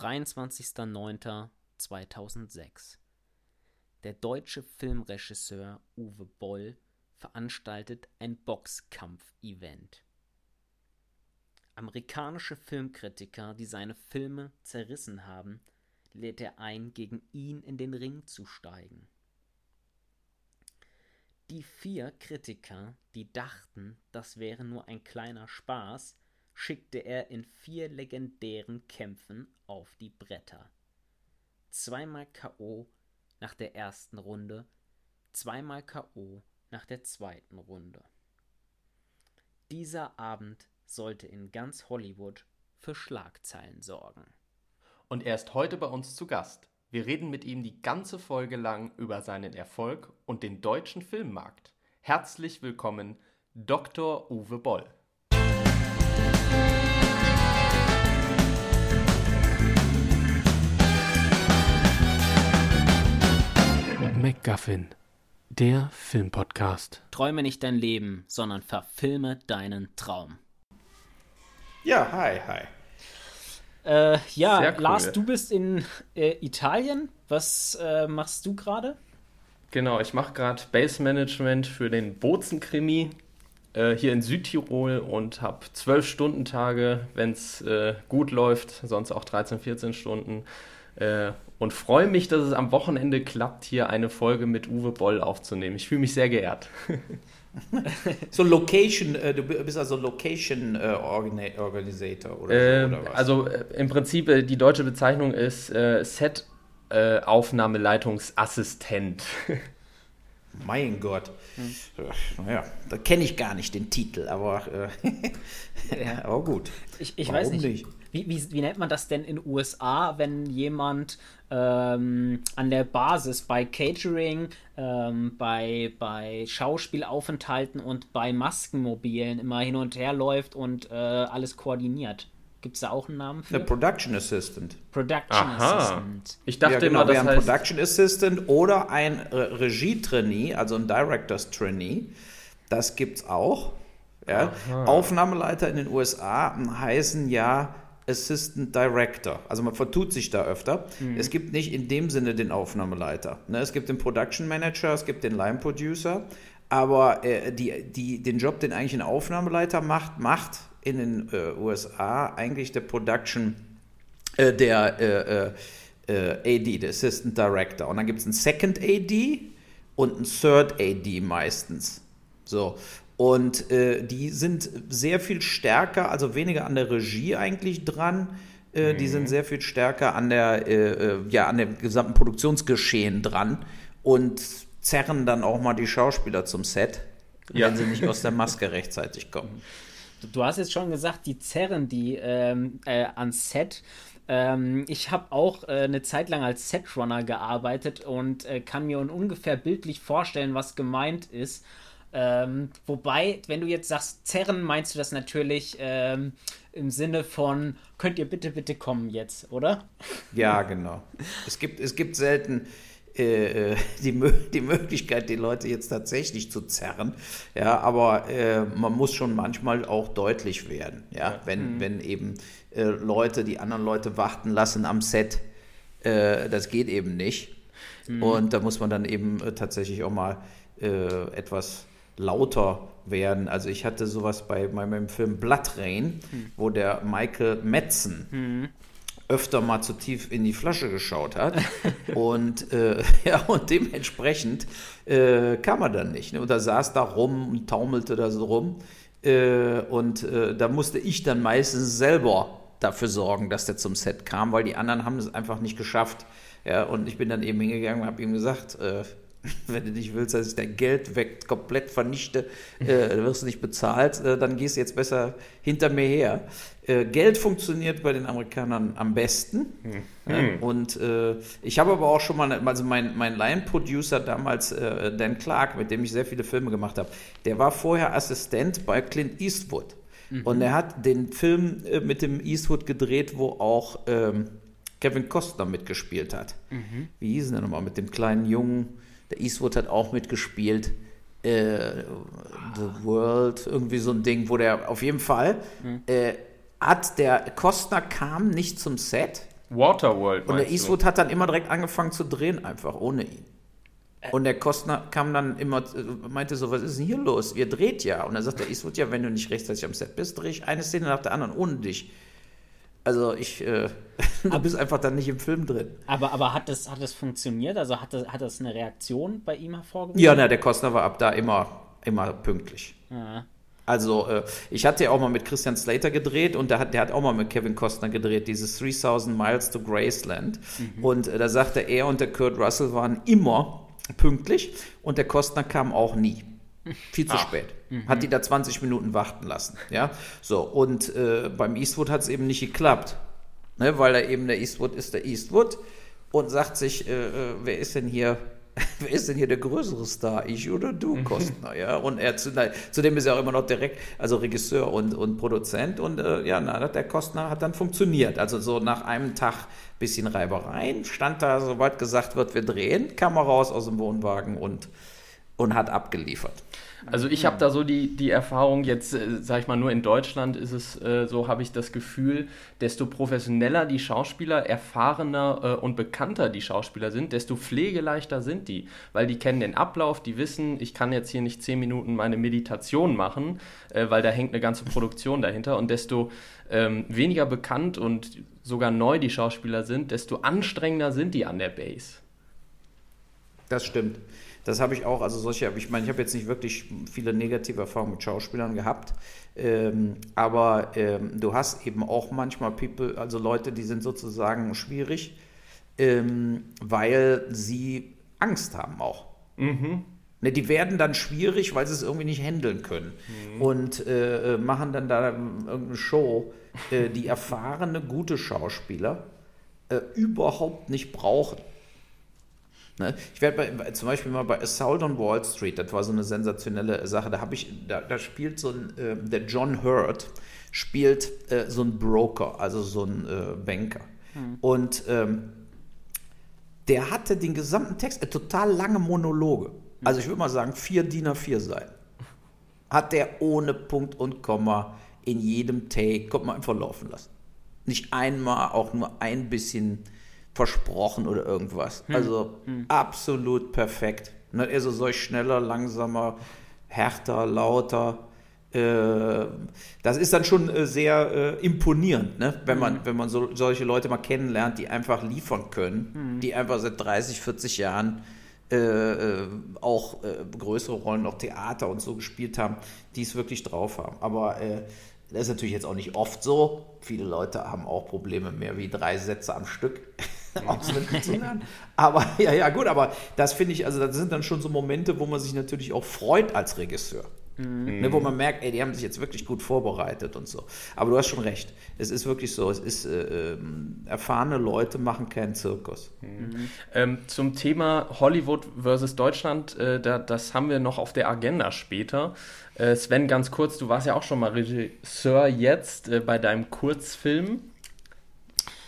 23.09.2006. Der deutsche Filmregisseur Uwe Boll veranstaltet ein Boxkampf-Event. Amerikanische Filmkritiker, die seine Filme zerrissen haben, lädt er ein, gegen ihn in den Ring zu steigen. Die vier Kritiker, die dachten, das wäre nur ein kleiner Spaß, schickte er in vier legendären Kämpfen auf die Bretter. Zweimal KO nach der ersten Runde, zweimal KO nach der zweiten Runde. Dieser Abend sollte in ganz Hollywood für Schlagzeilen sorgen. Und er ist heute bei uns zu Gast. Wir reden mit ihm die ganze Folge lang über seinen Erfolg und den deutschen Filmmarkt. Herzlich willkommen, Dr. Uwe Boll. MacGuffin, der Filmpodcast. Träume nicht dein Leben, sondern verfilme deinen Traum. Ja, hi, hi. Äh, ja, cool. Lars, du bist in äh, Italien. Was äh, machst du gerade? Genau, ich mache gerade Base Management für den Bozen-Krimi äh, hier in Südtirol und habe 12 Stunden Tage, wenn es äh, gut läuft, sonst auch 13, 14 Stunden. Äh, und freue mich, dass es am Wochenende klappt, hier eine Folge mit Uwe Boll aufzunehmen. Ich fühle mich sehr geehrt. So Location, äh, du bist also Location äh, Organi Organisator oder, Äh, so, oder was? also äh, im Prinzip äh, die deutsche Bezeichnung ist äh, Set-Aufnahmeleitungsassistent. mein Gott. Naja, da kenne ich gar nicht den Titel, aber, äh, Ja. aber gut. Ich, ich Warum weiß nicht. nicht? Wie, wie, wie nennt man das denn in den USA, wenn jemand ähm, an der Basis bei Catering, ähm, bei, bei Schauspielaufenthalten und bei Maskenmobilen immer hin und her läuft und äh, alles koordiniert? Gibt es da auch einen Namen Der für? Production Assistant. Production Aha. Assistant. Ich dachte ja, genau, immer, das wäre ein heißt. Production Assistant oder ein Regie-Trainee, also ein Directors Trainee. Das gibt's auch. Ja. Aufnahmeleiter in den USA heißen ja Assistant Director. Also man vertut sich da öfter. Es gibt nicht in dem Sinne den Aufnahmeleiter. Ne? Es gibt den Production Manager, es gibt den Line Producer, aber äh, die, die, den Job, den eigentlich ein Aufnahmeleiter macht, macht in den äh, USA eigentlich der Production äh, der äh, äh, äh, AD, der Assistant Director. Und dann gibt es einen Second AD und einen Third AD meistens. So. Und die sind sehr viel stärker, also weniger an der Regie eigentlich dran. Die sind sehr viel stärker an der, äh, ja, an dem gesamten Produktionsgeschehen dran und zerren dann auch mal die Schauspieler zum Set, Ja. wenn sie nicht aus der Maske rechtzeitig kommen. Du, hast jetzt schon gesagt, die zerren die ähm, äh, ans Set. Ähm, ich habe auch äh, eine Zeit lang als Setrunner gearbeitet und äh, kann mir un ungefähr bildlich vorstellen, was gemeint ist. Ähm, wobei, wenn du jetzt sagst zerren, meinst du das natürlich ähm, im Sinne von, könnt ihr bitte, bitte kommen jetzt, oder? Ja, genau. Es gibt, es gibt selten äh, äh, die, die Möglichkeit, die Leute jetzt tatsächlich zu zerren. Ja, aber äh, man muss schon manchmal auch deutlich werden. Ja, wenn, wenn eben äh, Leute die anderen Leute warten lassen am Set, äh, das geht eben nicht. Und da muss man dann eben tatsächlich auch mal etwas lauter werden. Also ich hatte sowas bei meinem Film Blood Rain, wo der Michael Metzen öfter mal zu tief in die Flasche geschaut hat. und, äh, ja, und dementsprechend äh, kam er dann nicht. Ne? Und er saß da rum und taumelte da so rum. Äh, und äh, da musste ich dann meistens selber dafür sorgen, dass der zum Set kam, weil die anderen haben es einfach nicht geschafft. Ja, und ich bin dann eben hingegangen und habe ihm gesagt, äh, wenn du nicht willst, dass ich dein Geld weg komplett vernichte, äh, dann wirst du nicht bezahlt, äh, dann gehst du jetzt besser hinter mir her. Äh, Geld funktioniert bei den Amerikanern am besten. Ja, und äh, ich habe aber auch schon mal, also mein, mein Line-Producer damals, äh, Dan Clark, mit dem ich sehr viele Filme gemacht habe, der war vorher Assistent bei Clint Eastwood. Und er hat den Film äh, mit dem Eastwood gedreht, wo auch ähm, Kevin Costner mitgespielt hat. Wie hieß denn nochmal mit dem kleinen Jungen? Der Eastwood hat auch mitgespielt. Äh, The World, irgendwie so ein Ding, wo der auf jeden Fall äh, hat der Costner kam nicht zum Set Waterworld. Und der Eastwood hat dann immer direkt angefangen zu drehen, einfach ohne ihn. Und der Kostner kam dann immer, äh, meinte so, was ist denn hier los? Ihr dreht ja. Und dann sagt der Eastwood, ja, wenn du nicht rechtzeitig am Set bist, drehe ich eine Szene nach der anderen ohne dich. Also ich, äh, du bist einfach dann nicht im Film drin. Aber, aber hat, das, hat das funktioniert? Also hat das, hat das eine Reaktion bei ihm hervorgerufen? Ja, na, der Kostner war ab da immer, immer pünktlich. Ja. Also, äh, ich hatte ja auch mal mit Christian Slater gedreht und der hat, der hat auch mal mit Kevin Costner gedreht, dieses 3000 Miles to Graceland. Und äh, da sagte er und der Kurt Russell waren immer pünktlich und der Costner kam auch nie. Viel zu spät. Hat die da 20 Minuten warten lassen. Ja, so. Und äh, beim Eastwood hat es eben nicht geklappt. Ne, weil er eben der Eastwood ist der Eastwood und sagt sich, äh, äh, wer ist denn hier wer ist denn hier der größere Star, ich oder du, Kostner, ja? Und er zu, na, zudem ist er auch immer noch direkt, also Regisseur und, und Produzent und äh, ja, na, der Kostner hat dann funktioniert. Also so nach einem Tag bisschen Reibereien stand da, sobald gesagt wird, wir drehen, kam er raus aus dem Wohnwagen und, und hat abgeliefert. Also ich habe da so die, die Erfahrung, jetzt äh, sage ich mal nur in Deutschland ist es äh, so, habe ich das Gefühl, desto professioneller die Schauspieler, erfahrener äh, und bekannter die Schauspieler sind, desto pflegeleichter sind die, weil die kennen den Ablauf, die wissen, ich kann jetzt hier nicht zehn Minuten meine Meditation machen, äh, weil da hängt eine ganze Produktion dahinter und desto ähm, weniger bekannt und sogar neu die Schauspieler sind, desto anstrengender sind die an der Base. Das stimmt. Das habe ich auch, also solche, ich meine, ich habe jetzt nicht wirklich viele negative Erfahrungen mit Schauspielern gehabt, ähm, aber ähm, du hast eben auch manchmal People, also Leute, die sind sozusagen schwierig, ähm, weil sie Angst haben auch. Mhm. Ne, die werden dann schwierig, weil sie es irgendwie nicht handeln können und äh, machen dann da irgendeine Show, äh, die erfahrene, gute Schauspieler äh, überhaupt nicht brauchen. Ne? Ich werde bei, zum Beispiel mal bei Assault on Wall Street, das war so eine sensationelle Sache, da habe ich, da, da spielt so ein, äh, der John Hurt spielt äh, so ein Broker, also so ein äh, Banker. Und ähm, der hatte den gesamten Text, äh, total lange Monologe. Also ich würde mal sagen, vier DIN A4 Seiten. Hat der ohne Punkt und Komma in jedem Take, kommt man einfach laufen lassen. Nicht einmal auch nur ein bisschen versprochen oder irgendwas. Also absolut perfekt. Ne, also solch schneller, langsamer, härter, lauter. Äh, das ist dann schon äh, sehr äh, imponierend, ne? wenn man, wenn man so, solche Leute mal kennenlernt, die einfach liefern können, die einfach seit 30, 40 Jahren äh, äh, auch äh, größere Rollen, auch Theater und so gespielt haben, die es wirklich drauf haben. Aber das ist natürlich jetzt auch nicht oft so. Viele Leute haben auch Probleme, mehr wie drei Sätze am Stück auswendig zu lernen. Aber ja, ja, gut, aber das finde ich, also das sind dann schon so Momente, wo man sich natürlich auch freut als Regisseur. Ne, wo man merkt, ey, die haben sich jetzt wirklich gut vorbereitet und so. Aber du hast schon recht. Es ist wirklich so, es ist, äh, ähm, erfahrene Leute machen keinen Zirkus. Ähm, zum Thema Hollywood versus Deutschland, äh, da, das haben wir noch auf der Agenda später. Äh, Sven, ganz kurz, du warst ja auch schon mal Regisseur jetzt äh, bei deinem Kurzfilm.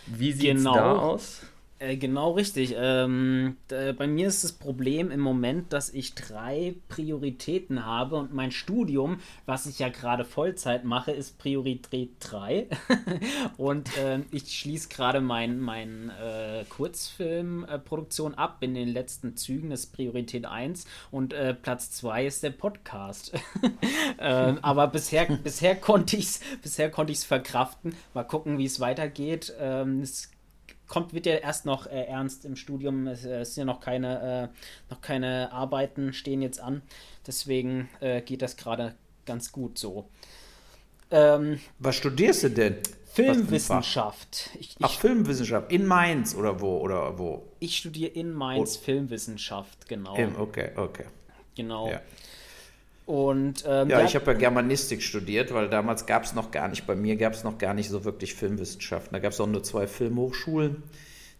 Wie sieht es Genau. da aus? Äh, genau richtig. Ähm, d- bei mir ist das Problem im Moment, dass ich drei Prioritäten habe und mein Studium, was ich ja gerade Vollzeit mache, ist Priorität 3. und ähm, ich schließe gerade mein, mein äh, Kurzfilmproduktion ab in den letzten Zügen, das ist Priorität 1 und äh, Platz 2 ist der Podcast. ähm, aber bisher, bisher konnte ich es bisher konnte ich's verkraften. Mal gucken, wie es weitergeht. Ähm, es kommt, wird ja erst noch äh, ernst im Studium. Es, äh, es sind ja noch keine, äh, noch keine Arbeiten stehen jetzt an. Deswegen äh, geht das gerade ganz gut so. Ähm, Was studierst du denn? Filmwissenschaft. Ich, Ach, ich, Filmwissenschaft. In Mainz oder wo? Oder wo? ich studiere in Mainz Oh. Filmwissenschaft, genau. Okay, okay. genau. Ja. Und ähm, Ja, ich habe ja Germanistik studiert, weil damals gab es noch gar nicht, bei mir gab es noch gar nicht so wirklich Filmwissenschaften. Da gab es auch nur zwei Filmhochschulen.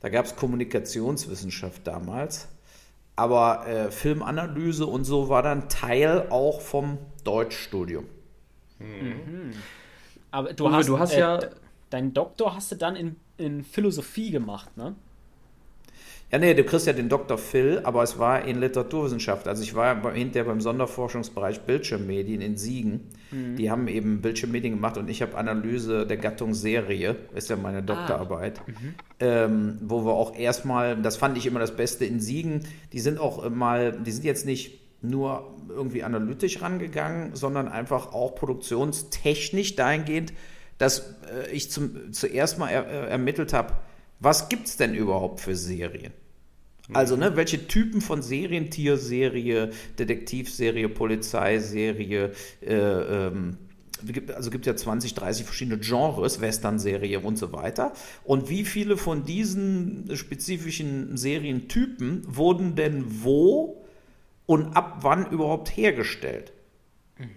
Da gab es Kommunikationswissenschaft damals. Aber äh, Filmanalyse und so war dann Teil auch vom Deutschstudium. aber du Uwe, hast, du hast äh, ja- deinen Doktor hast du dann in, in Philosophie gemacht, ne? Ja, nee, du kriegst ja den Dr. Phil, aber es war in Literaturwissenschaft. Also ich war hinterher beim Sonderforschungsbereich Bildschirmmedien in Siegen. Mhm. Die haben eben Bildschirmmedien gemacht und ich habe Analyse der Gattung Serie, ist ja meine Doktorarbeit, ah. mhm. ähm, wo wir auch erstmal, das fand ich immer das Beste in Siegen, die sind auch mal, die sind jetzt nicht nur irgendwie analytisch rangegangen, sondern einfach auch produktionstechnisch dahingehend, dass äh, ich zum, zuerst mal er, äh, ermittelt habe, was gibt es denn überhaupt für Serien? Also, ne, welche Typen von Serien, Tierserie, Detektivserie, Polizeiserie, äh, ähm, also gibt ja 20, 30 verschiedene Genres, Western-Serie und so weiter. Und wie viele von diesen spezifischen Serientypen wurden denn wo und ab wann überhaupt hergestellt?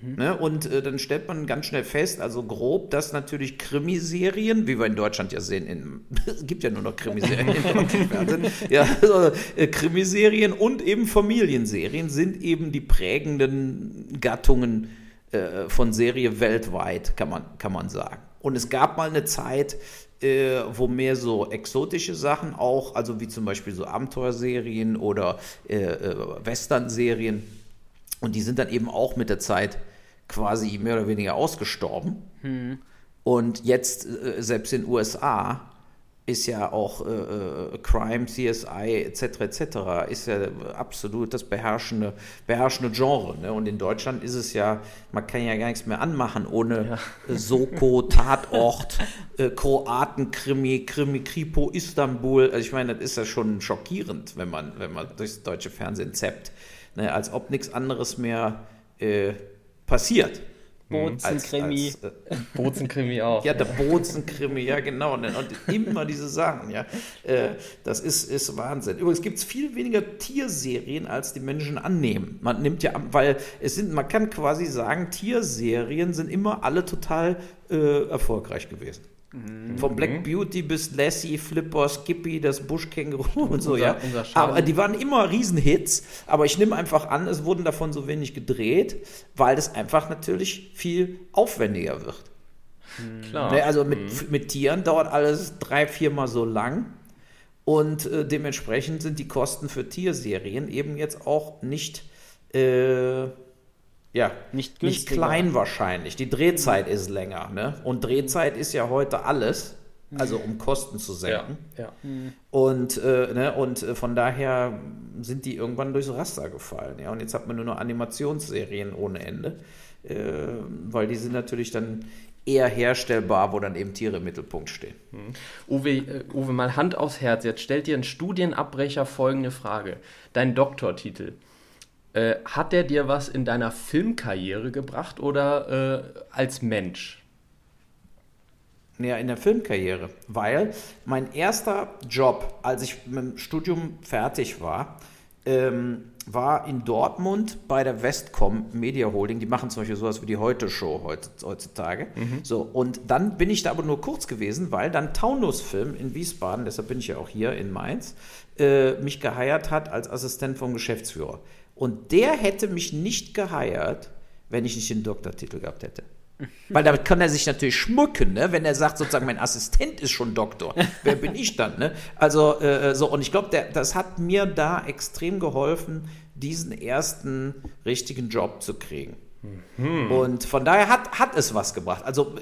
Mhm. Ne? Und äh, dann stellt man ganz schnell fest, also grob, dass natürlich Krimiserien, wie wir in Deutschland ja sehen, es gibt ja nur noch Krimiserien im Fernsehen, ja, also, äh, Krimiserien und eben Familienserien sind eben die prägenden Gattungen äh, von Serie weltweit, kann man, kann man sagen. Und es gab mal eine Zeit, äh, wo mehr so exotische Sachen auch, also wie zum Beispiel so Abenteuerserien oder äh, äh, Western-Serien, und die sind dann eben auch mit der Zeit quasi mehr oder weniger ausgestorben. Hm. Und jetzt, äh, selbst in den USA, ist ja auch äh, äh Crime, CSI etc. etc. ist ja absolut das beherrschende, beherrschende Genre. Ne? Und in Deutschland ist es ja, man kann ja gar nichts mehr anmachen ohne ja. Soko, Tatort, äh, Kroaten-Krimi, Krimi, Kripo, Istanbul. Also ich meine, das ist ja schon schockierend, wenn man, wenn man durchs deutsche Fernsehen zappt ne, als ob nichts anderes mehr äh, passiert. Bozenkrimi. Äh, Bozenkrimi auch. Ja, der Bozenkrimi, ja genau. Und immer diese Sachen, ja. Äh, das ist, ist Wahnsinn. Übrigens gibt es viel weniger Tierserien, als die Menschen annehmen. Man nimmt ja, weil es sind, man kann quasi sagen, Tierserien sind immer alle total äh, erfolgreich gewesen. Mhm. Von Black Beauty bis Lassie, Flipper, Skippy, das Buschkänguru und so, unser, ja. Unser aber die waren immer Riesenhits, aber ich nehme einfach an, es wurden davon so wenig gedreht, weil es einfach natürlich viel aufwendiger wird. Mhm. Klar. Ne, also mit, mhm. mit Tieren dauert alles drei, viermal so lang. Und äh, dementsprechend sind die Kosten für Tierserien eben jetzt auch nicht äh, ja, nicht, nicht klein wahrscheinlich. Die Drehzeit ist länger. Ne? Und Drehzeit ist ja heute alles, also um Kosten zu senken. Ja, ja. Mhm. Und, äh, ne, und äh, von daher sind die irgendwann durchs Raster gefallen. Ja? Und jetzt hat man nur noch Animationsserien ohne Ende, äh, weil die sind natürlich dann eher herstellbar, wo dann eben Tiere im Mittelpunkt stehen. Mhm. Uwe, äh, Uwe, mal Hand aufs Herz. Jetzt stellt dir ein Studienabbrecher folgende Frage. Dein Doktortitel. Äh, hat der dir was in deiner Filmkarriere gebracht oder äh, als Mensch? Ja, in der Filmkarriere, weil mein erster Job, als ich mit dem Studium fertig war, ähm, war in Dortmund bei der Westcom Media Holding. Die machen zum Beispiel sowas wie die Heute-Show heutzutage. Mhm. So, und dann bin ich da aber nur kurz gewesen, weil dann Taunus Film in Wiesbaden, deshalb bin ich ja auch hier in Mainz, äh, mich geheiert hat als Assistent vom Geschäftsführer. Und der hätte mich nicht geheiert, wenn ich nicht den Doktortitel gehabt hätte. Weil damit kann er sich natürlich schmücken, ne? wenn er sagt, sozusagen, mein Assistent ist schon Doktor. Wer bin ich dann? Ne? Also, äh, so, und ich glaube, das hat mir da extrem geholfen, diesen ersten richtigen Job zu kriegen. Mhm. Und von daher hat, hat es was gebracht. Also,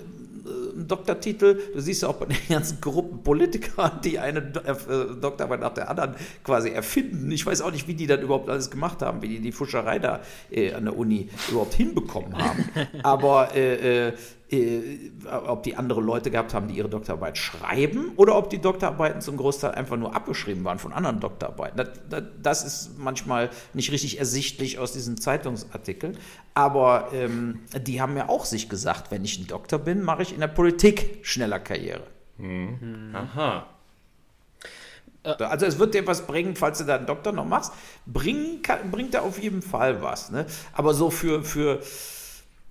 einen Doktortitel. Du siehst ja auch bei den ganzen Gruppen Politiker, die eine äh, Doktorarbeit nach der anderen quasi erfinden. Ich weiß auch nicht, wie die das überhaupt alles gemacht haben, wie die die Fuscherei da äh, an der Uni überhaupt hinbekommen haben. Aber äh, äh äh, ob die andere Leute gehabt haben, die ihre Doktorarbeit schreiben oder ob die Doktorarbeiten zum Großteil einfach nur abgeschrieben waren von anderen Doktorarbeiten. Das, das, das ist manchmal nicht richtig ersichtlich aus diesen Zeitungsartikeln. Aber ähm, die haben ja auch sich gesagt, wenn ich ein Doktor bin, mache ich in der Politik schneller Karriere. Mhm. Aha. Also es wird dir was bringen, falls du da einen Doktor noch machst. Bringen kann, bringt er auf jeden Fall was. Ne? Aber so für, für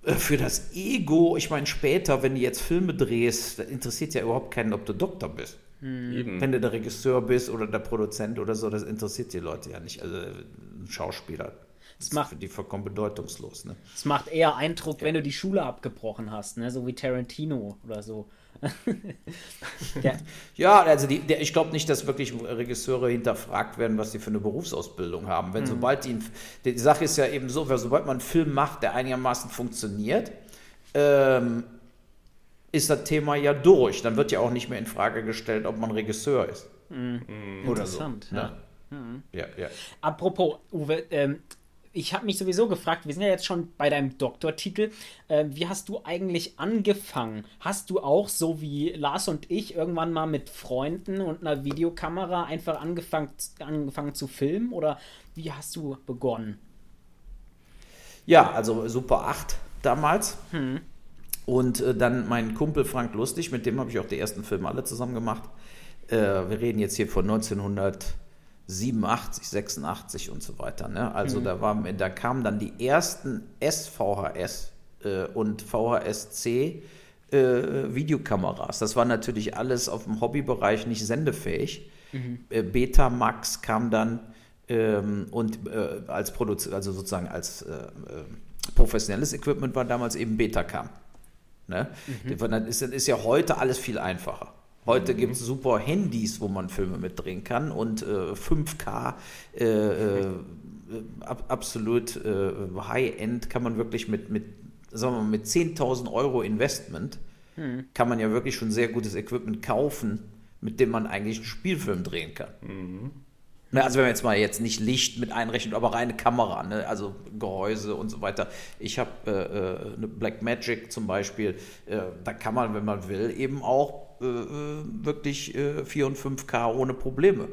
äh, für das Ego, ich meine, später, wenn du jetzt Filme drehst, interessiert ja überhaupt keinen, ob du Doktor bist. Mhm. Wenn du der Regisseur bist oder der Produzent oder so, das interessiert die Leute ja nicht. Also ein Schauspieler. Das macht, für die vollkommen bedeutungslos. Ne? Es macht eher Eindruck, ja. wenn du die Schule abgebrochen hast, ne? so wie Tarantino oder so. ja. ja, also die, der, ich glaube nicht, dass wirklich Regisseure hinterfragt werden, was sie für eine Berufsausbildung haben. Wenn mhm. sobald die, die Sache ist ja eben so, sobald man einen Film macht, der einigermaßen funktioniert, ähm, ist das Thema ja durch. Dann wird ja auch nicht mehr in Frage gestellt, ob man Regisseur ist. Mhm. Oder so. Ja. Ne? Mhm. ja, ja. Apropos, Uwe, ähm, ich habe mich sowieso gefragt, wir sind ja jetzt schon bei deinem Doktortitel. Äh, wie hast du eigentlich angefangen? Hast du auch, so wie Lars und ich, irgendwann mal mit Freunden und einer Videokamera einfach angefangen, angefangen zu filmen? Oder wie hast du begonnen? Ja, also Super 8 damals. Hm. Und äh, dann mein Kumpel Frank Lustig, mit dem habe ich auch die ersten Filme alle zusammen gemacht. Äh, wir reden jetzt hier von 1900. 87, 86 und so weiter. Ne? Also mhm. da, war, da kamen dann die ersten SVHS äh, und VHS-C äh, Videokameras. Das war natürlich alles auf dem Hobbybereich nicht sendefähig. Mhm. Äh, Betamax kam dann ähm, und äh, als Produz also sozusagen als äh, äh, professionelles Equipment war damals eben Betacam. Ne? Mhm. Das ist, ist ja heute alles viel einfacher. Heute mhm. gibt es super Handys, wo man Filme mitdrehen kann und äh, 5K, äh, äh, ab, absolut äh, High-End kann man wirklich mit, mit, sagen wir mal, mit 10.000 Euro Investment mhm. kann man ja wirklich schon sehr gutes Equipment kaufen, mit dem man eigentlich einen Spielfilm drehen kann. Mhm. Ne, also wenn man jetzt mal jetzt nicht Licht mit einrechnet, aber reine Kamera, ne? also Gehäuse und so weiter. Ich habe äh, eine Blackmagic zum Beispiel, da kann man, wenn man will, eben auch äh, äh wirklich 4 äh, und 5K ohne Probleme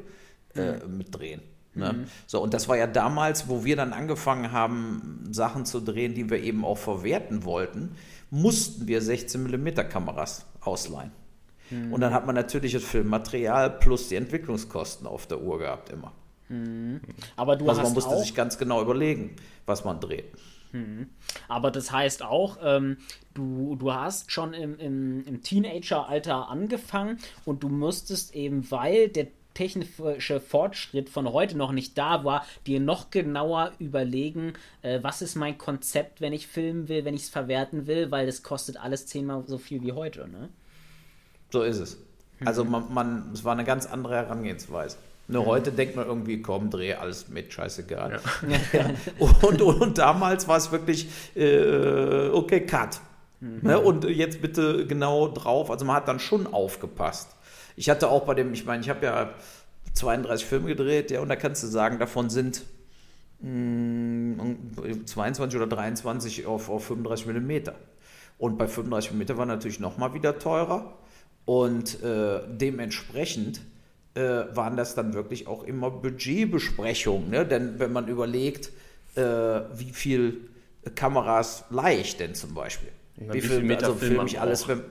mhm. mitdrehen. Ne? Mhm. So, und das war ja damals, wo wir dann angefangen haben, Sachen zu drehen, die wir eben auch verwerten wollten, mussten wir 16 mm Kameras ausleihen. Mhm. Und dann hat man natürlich das Filmmaterial plus die Entwicklungskosten auf der Uhr gehabt immer. Mhm. Aber du also man musste sich ganz genau überlegen, was man dreht. Mhm. Aber das heißt auch, ähm, du, du hast schon im, im, im Teenageralter angefangen und du musstest eben, weil der technische Fortschritt von heute noch nicht da war, dir noch genauer überlegen, äh, was ist mein Konzept, wenn ich filmen will, wenn ich es verwerten will, weil das kostet alles zehnmal so viel wie heute, ne? So ist es. Also mhm. man, man, es war eine ganz andere Herangehensweise. Ne, heute denkt man irgendwie, komm, dreh alles mit, scheißegal. Ja. ja. Und, und, und, damals war es wirklich, äh, okay, cut. Mhm. Ne, und jetzt bitte genau drauf. Also man hat dann schon aufgepasst. Ich hatte auch bei dem, ich meine, ich habe ja 32 Filme gedreht, ja, und da kannst du sagen, davon sind mh, mm, 22 oder 23 auf, auf 35 Millimeter. Und bei 35 Millimeter war natürlich nochmal wieder teurer. Und äh, dementsprechend waren das dann wirklich auch immer Budgetbesprechungen. Ne? Denn wenn man überlegt, äh, wie viel Kameras leicht denn zum Beispiel. Ja, wie, wie, viel, Meter also filme ich alles, wenn,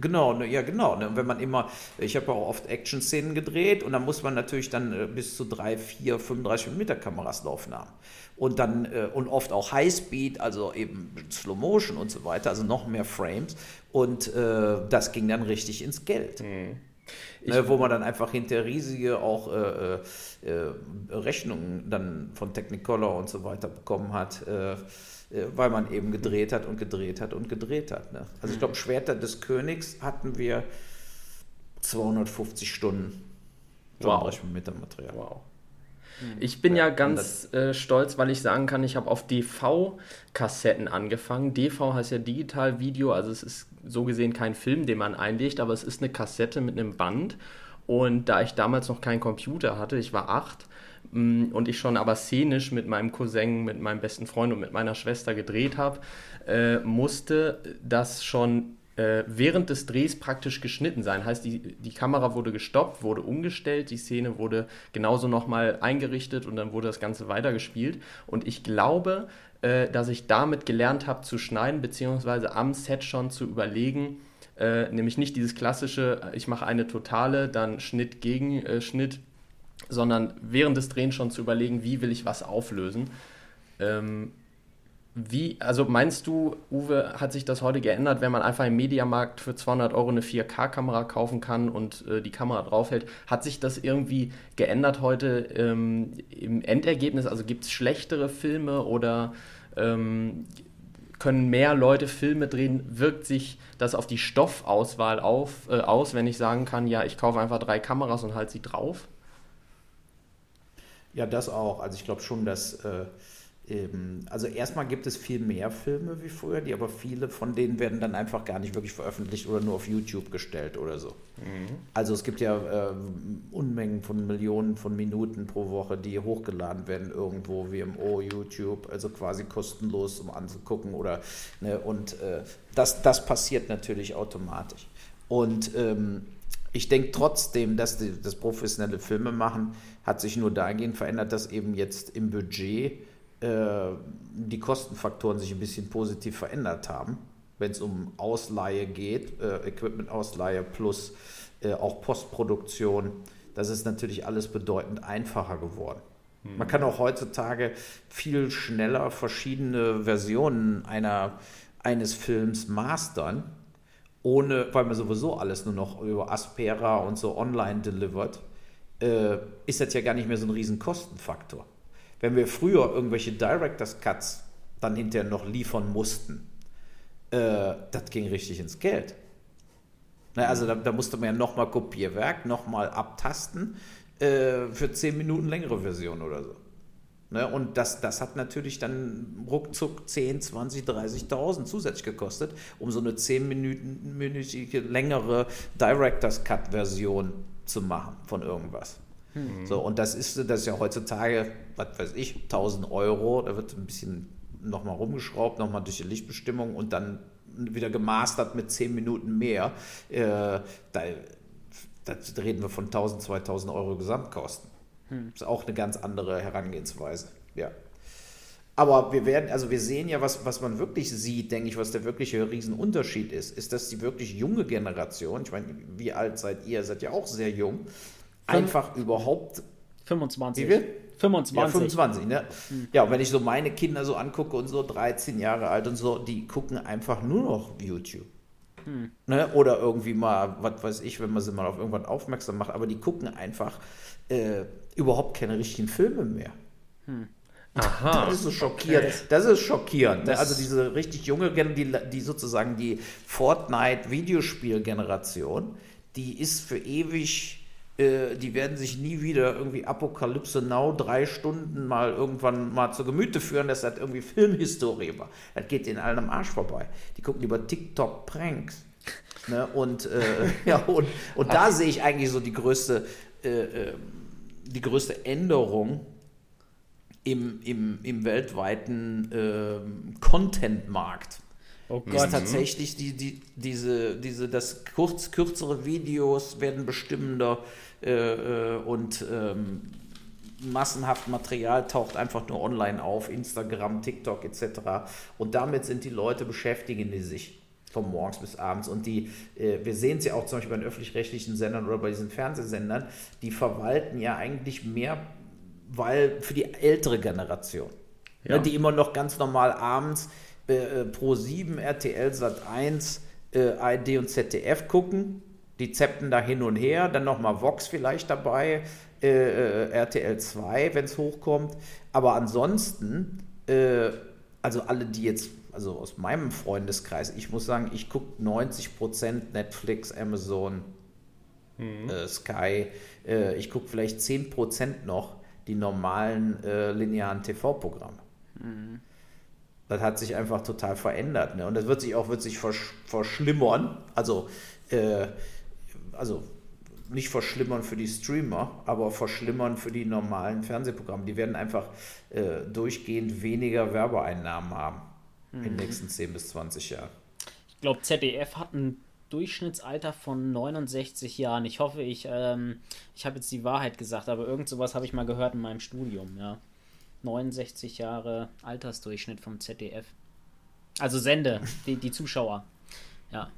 Genau, ne, ja genau. Ne, wenn man immer, ich habe auch oft Action-Szenen gedreht und da muss man natürlich dann äh, bis zu drei, vier, 35 mm Kameras laufen haben. Und dann, äh, und oft auch Highspeed, also eben Slow Motion und so weiter, also noch mehr Frames. Und äh, das ging dann richtig ins Geld. Mhm. Ne, wo man dann einfach hinter riesige auch äh, äh, äh, Rechnungen dann von Technicolor und so weiter bekommen hat, äh, äh, weil man eben gedreht hat und gedreht hat und gedreht hat. Ne? Also ich glaube, Schwerter des Königs hatten wir 250 Stunden. Wow. Mit dem Material. Wow. Mhm. Ich bin ja, ja ganz äh, stolz, weil ich sagen kann, ich habe auf DV-Kassetten angefangen. DV heißt ja Digital Video, also es ist so gesehen kein Film, den man einlegt, aber es ist eine Kassette mit einem Band. Und da ich damals noch keinen Computer hatte, ich war acht, mm, und ich schon aber szenisch mit meinem Cousin, mit meinem besten Freund und mit meiner Schwester gedreht habe, äh, musste das schon äh, während des Drehs praktisch geschnitten sein. Heißt, die, die Kamera wurde gestoppt, wurde umgestellt, die Szene wurde genauso nochmal eingerichtet und dann wurde das Ganze weitergespielt. Und ich glaube, äh, dass ich damit gelernt habe zu schneiden, beziehungsweise am Set schon zu überlegen, äh, nämlich nicht dieses klassische, ich mache eine totale, dann Schnitt gegen äh, Schnitt, sondern während des Drehens schon zu überlegen, wie will ich was auflösen. Ähm, wie, also meinst du, Uwe, hat sich das heute geändert, wenn man einfach im Mediamarkt für 200 Euro eine 4K-Kamera kaufen kann und äh, die Kamera draufhält? Hat sich das irgendwie geändert heute ähm, im Endergebnis? Also gibt es schlechtere Filme oder ähm, können mehr Leute Filme drehen? Wirkt sich das auf die Stoffauswahl auf, äh, aus, wenn ich sagen kann, ja, ich kaufe einfach drei Kameras und halte sie drauf? Ja, das auch. Also ich glaube schon, dass äh, also erstmal gibt es viel mehr Filme wie früher, die aber viele von denen werden dann einfach gar nicht wirklich veröffentlicht oder nur auf YouTube gestellt oder so. Mhm. Also es gibt ja äh, Unmengen von Millionen von Minuten pro Woche, die hochgeladen werden irgendwo, WMO, YouTube, also quasi kostenlos, um anzugucken oder ne, und äh, das, das passiert natürlich automatisch. Und ähm, ich denke trotzdem, dass die, das professionelle Filme machen hat sich nur dahingehend verändert, dass eben jetzt im Budget die Kostenfaktoren sich ein bisschen positiv verändert haben, wenn es um Ausleihe geht, äh, Equipment-Ausleihe plus äh, auch Postproduktion. Das ist natürlich alles bedeutend einfacher geworden. Man kann auch heutzutage viel schneller verschiedene Versionen einer, eines Films mastern, ohne, weil man sowieso alles nur noch über Aspera und so online delivert, äh, ist das ja gar nicht mehr so ein riesen Kostenfaktor wenn wir früher irgendwelche Directors Cuts dann hinterher noch liefern mussten, äh, das ging richtig ins Geld. Na, also da, da, musste man ja nochmal Kopierwerk, nochmal abtasten äh, für 10 Minuten längere Version oder so. Ne, und das, das hat natürlich dann ruckzuck 10, 20, 30.000 zusätzlich gekostet, um so eine 10-minütige längere Directors Cut Version zu machen von irgendwas. Mhm. So, und das ist, das ist ja heutzutage, was weiß ich, 1000 Euro, da wird ein bisschen nochmal rumgeschraubt, nochmal durch die Lichtbestimmung und dann wieder gemastert mit 10 Minuten mehr. Äh, da, da, reden wir von 1000, 2000 Euro Gesamtkosten. Hm. Das ist auch eine ganz andere Herangehensweise. Ja. Aber wir werden, also wir sehen ja, was, was man wirklich sieht, denke ich, was der wirkliche Riesenunterschied ist, ist, dass die wirklich junge Generation, ich meine, wie alt seid ihr? Seid ja auch sehr jung einfach überhaupt. 25. Wie viel? 25. Ja, 25, ne? Hm. Ja, und wenn ich so meine Kinder so angucke und so 13 Jahre alt und so, die gucken einfach nur noch YouTube. Hm. Ne? Oder irgendwie mal, was weiß ich, wenn man sie mal auf irgendwas aufmerksam macht, aber die gucken einfach äh, überhaupt keine richtigen Filme mehr. Hm. Aha. Das ist so schockierend. Okay. Das ist schockierend. Ne? Das also diese richtig junge, die, die sozusagen die Fortnite-Videospiel-Generation, die ist für ewig äh, die werden sich nie wieder irgendwie Apokalypse Now drei Stunden mal irgendwann mal zu Gemüte führen, dass das irgendwie Filmhistorie war. Das geht ihnen allen am Arsch vorbei. Die gucken lieber TikTok-Pranks. Ne? Und, äh, ja, und, und da sehe ich eigentlich so die größte, äh, äh, die größte Änderung im, im, im weltweiten äh, Content-Markt. Oh Gott. Ist tatsächlich die, die, diese, diese, das kurz, kürzere Videos werden bestimmender äh, äh, und ähm, massenhaft Material taucht einfach nur online auf, Instagram, TikTok etc. Und damit sind die Leute beschäftigen die sich von morgens bis abends. Und die, äh, wir sehen es ja auch zum Beispiel bei den öffentlich-rechtlichen Sendern oder bei diesen Fernsehsendern, die verwalten ja eigentlich mehr, weil für die ältere Generation, ja. ne, die immer noch ganz normal abends äh, Pro 7, RTL Sat 1, äh, ARD und ZDF gucken die zeppten da hin und her, dann nochmal Vox vielleicht dabei, äh, äh RTL 2, wenn es hochkommt. Aber ansonsten, äh, also alle, die jetzt, also aus meinem Freundeskreis, ich muss sagen, ich gucke 90% Netflix, Amazon, mhm. äh, Sky, äh, ich gucke vielleicht 10% noch die normalen äh, linearen TV-Programme. Mhm. Das hat sich einfach total verändert. Ne? Und das wird sich auch wird sich versch verschlimmern. Also äh, also nicht verschlimmern für die Streamer, aber verschlimmern für die normalen Fernsehprogramme. Die werden einfach äh, durchgehend weniger Werbeeinnahmen haben mhm. in den mhm. nächsten 10 bis 20 Jahren. Ich glaube, ZDF hat ein Durchschnittsalter von 69 Jahren. Ich hoffe, ich, ähm, ich habe jetzt die Wahrheit gesagt, aber irgend sowas habe ich mal gehört in meinem Studium, ja. 69 Jahre Altersdurchschnitt vom ZDF. Also Sende, die, die Zuschauer. Ja.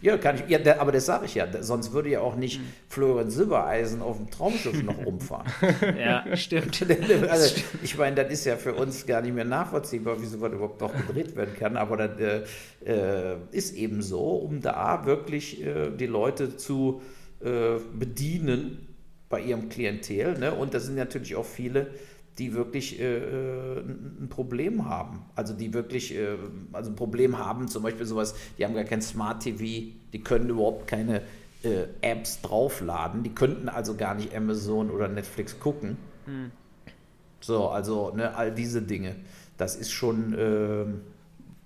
Ja, kann ich, ja, aber das sage ich ja. Sonst würde ja auch nicht mhm. Florian Silbereisen auf dem Traumschiff noch rumfahren. ja, stimmt. also, ich meine, das ist ja für uns gar nicht mehr nachvollziehbar, wie sowas überhaupt noch gedreht werden kann. Aber das äh, äh, ist eben so, um da wirklich äh, die Leute zu äh, bedienen bei ihrem Klientel. Ne? Und da sind natürlich auch viele, die wirklich äh, äh ein Problem haben. Also die wirklich äh, also ein Problem haben, zum Beispiel sowas, die haben gar kein Smart TV, die können überhaupt keine äh, Apps draufladen, die könnten also gar nicht Amazon oder Netflix gucken. Hm. So, also ne, all diese Dinge. Das ist schon. Ähm,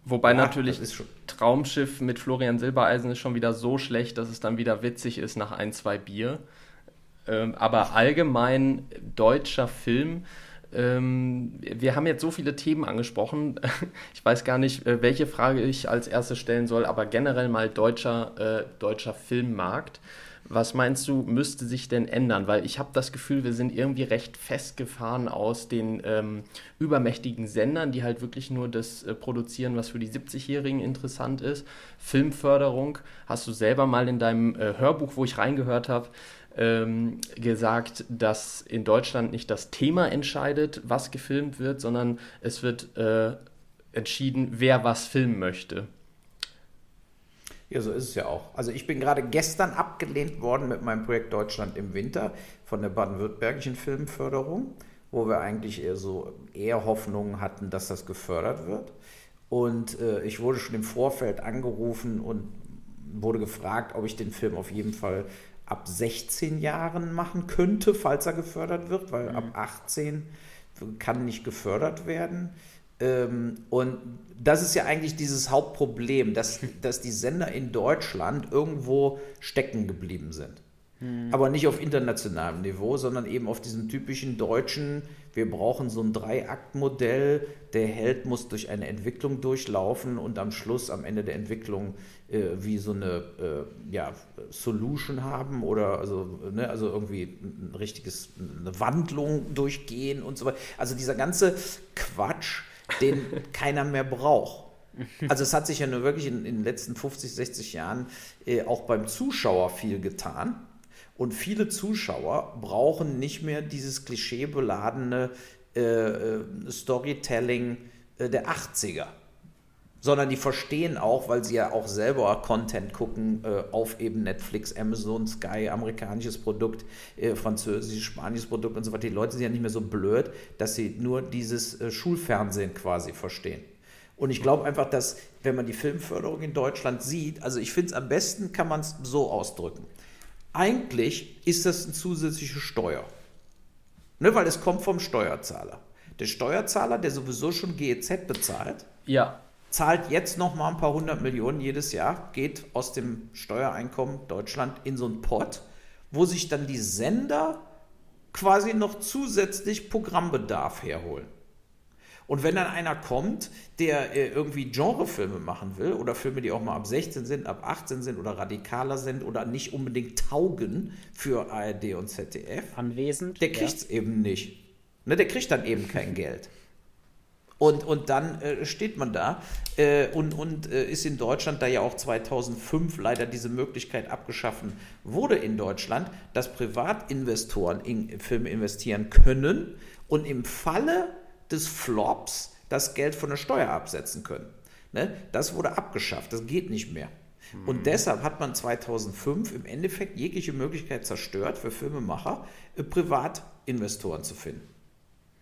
Wobei ja, natürlich Traumschiff mit Florian Silbereisen ist schon wieder so schlecht, dass es dann wieder witzig ist nach ein, zwei Bier. Ähm, aber allgemein deutscher Film. Ähm, wir haben jetzt so viele Themen angesprochen. Ich weiß gar nicht, äh, welche Frage ich als erste stellen soll, aber generell mal deutscher, äh, deutscher Filmmarkt. Was meinst du, müsste sich denn ändern? Weil ich habe das Gefühl, wir sind irgendwie recht festgefahren aus den ähm, übermächtigen Sendern, die halt wirklich nur das äh, produzieren, was für die 70-Jährigen interessant ist. Filmförderung, hast du selber mal in deinem äh, Hörbuch, wo ich reingehört habe, ähm, gesagt, dass in Deutschland nicht das Thema entscheidet, was gefilmt wird, sondern es wird äh, entschieden, wer was filmen möchte. Ja, so ist es ja auch. Also ich bin gerade gestern abgelehnt worden mit meinem Projekt Deutschland im Winter von der baden-württembergischen Filmförderung, wo wir eigentlich eher so eher Hoffnungen hatten, dass das gefördert wird. Und äh, ich wurde schon im Vorfeld angerufen und wurde gefragt, ob ich den Film auf jeden Fall ab 16 Jahren machen könnte, falls er gefördert wird, weil mhm. ab 18 kann nicht gefördert werden. Ähm, und das ist ja eigentlich dieses Hauptproblem, dass, dass die Sender in Deutschland irgendwo stecken geblieben sind. Hm. Aber nicht auf internationalem Niveau, sondern eben auf diesem typischen deutschen, wir brauchen so ein Dreiaktmodell, der Held muss durch eine Entwicklung durchlaufen und am Schluss, am Ende der Entwicklung, äh, wie so eine äh, ja, Solution haben oder also, ne, also irgendwie ein richtiges, eine Wandlung durchgehen und so weiter. Also dieser ganze Quatsch, den keiner mehr braucht. Also es hat sich ja nur wirklich in, in den letzten 50, 60 Jahren äh, auch beim Zuschauer viel getan. Und viele Zuschauer brauchen nicht mehr dieses klischeebeladene äh, äh Storytelling äh, der 80er sondern die verstehen auch, weil sie ja auch selber Content gucken äh, auf eben Netflix, Amazon, Sky, amerikanisches Produkt, äh, französisches, spanisches Produkt und so weiter. Die Leute sind ja nicht mehr so blöd, dass sie nur dieses Schulfernsehen quasi verstehen. Und ich glaube einfach, dass, wenn man die Filmförderung in Deutschland sieht, also ich finde es am besten, kann man es so ausdrücken. Eigentlich ist das eine zusätzliche Steuer. Ne, weil es kommt vom Steuerzahler. Der Steuerzahler, der sowieso schon GEZ bezahlt, ja zahlt jetzt noch mal ein paar hundert Millionen jedes Jahr, geht aus dem Steuereinkommen Deutschland in so einen Pot, wo sich dann die Sender quasi noch zusätzlich Programmbedarf herholen. Und wenn dann einer kommt, der äh, irgendwie Genrefilme machen will oder Filme, die auch mal ab 16 sind, ab 18 sind oder radikaler sind oder nicht unbedingt taugen für ARD und ZDF, anwesend, der kriegt es ja. eben nicht. Ne, der kriegt dann eben kein Geld. Und, und dann äh, steht man da äh, und, und äh, ist in Deutschland, da ja auch 2005 leider diese Möglichkeit abgeschaffen wurde in Deutschland, dass Privatinvestoren in Filme investieren können und im Falle des Flops das Geld von der Steuer absetzen können. Ne? Das wurde abgeschafft, das geht nicht mehr. Und mhm. deshalb hat man 2005 im Endeffekt jegliche Möglichkeit zerstört für Filmemacher, äh, Privatinvestoren zu finden.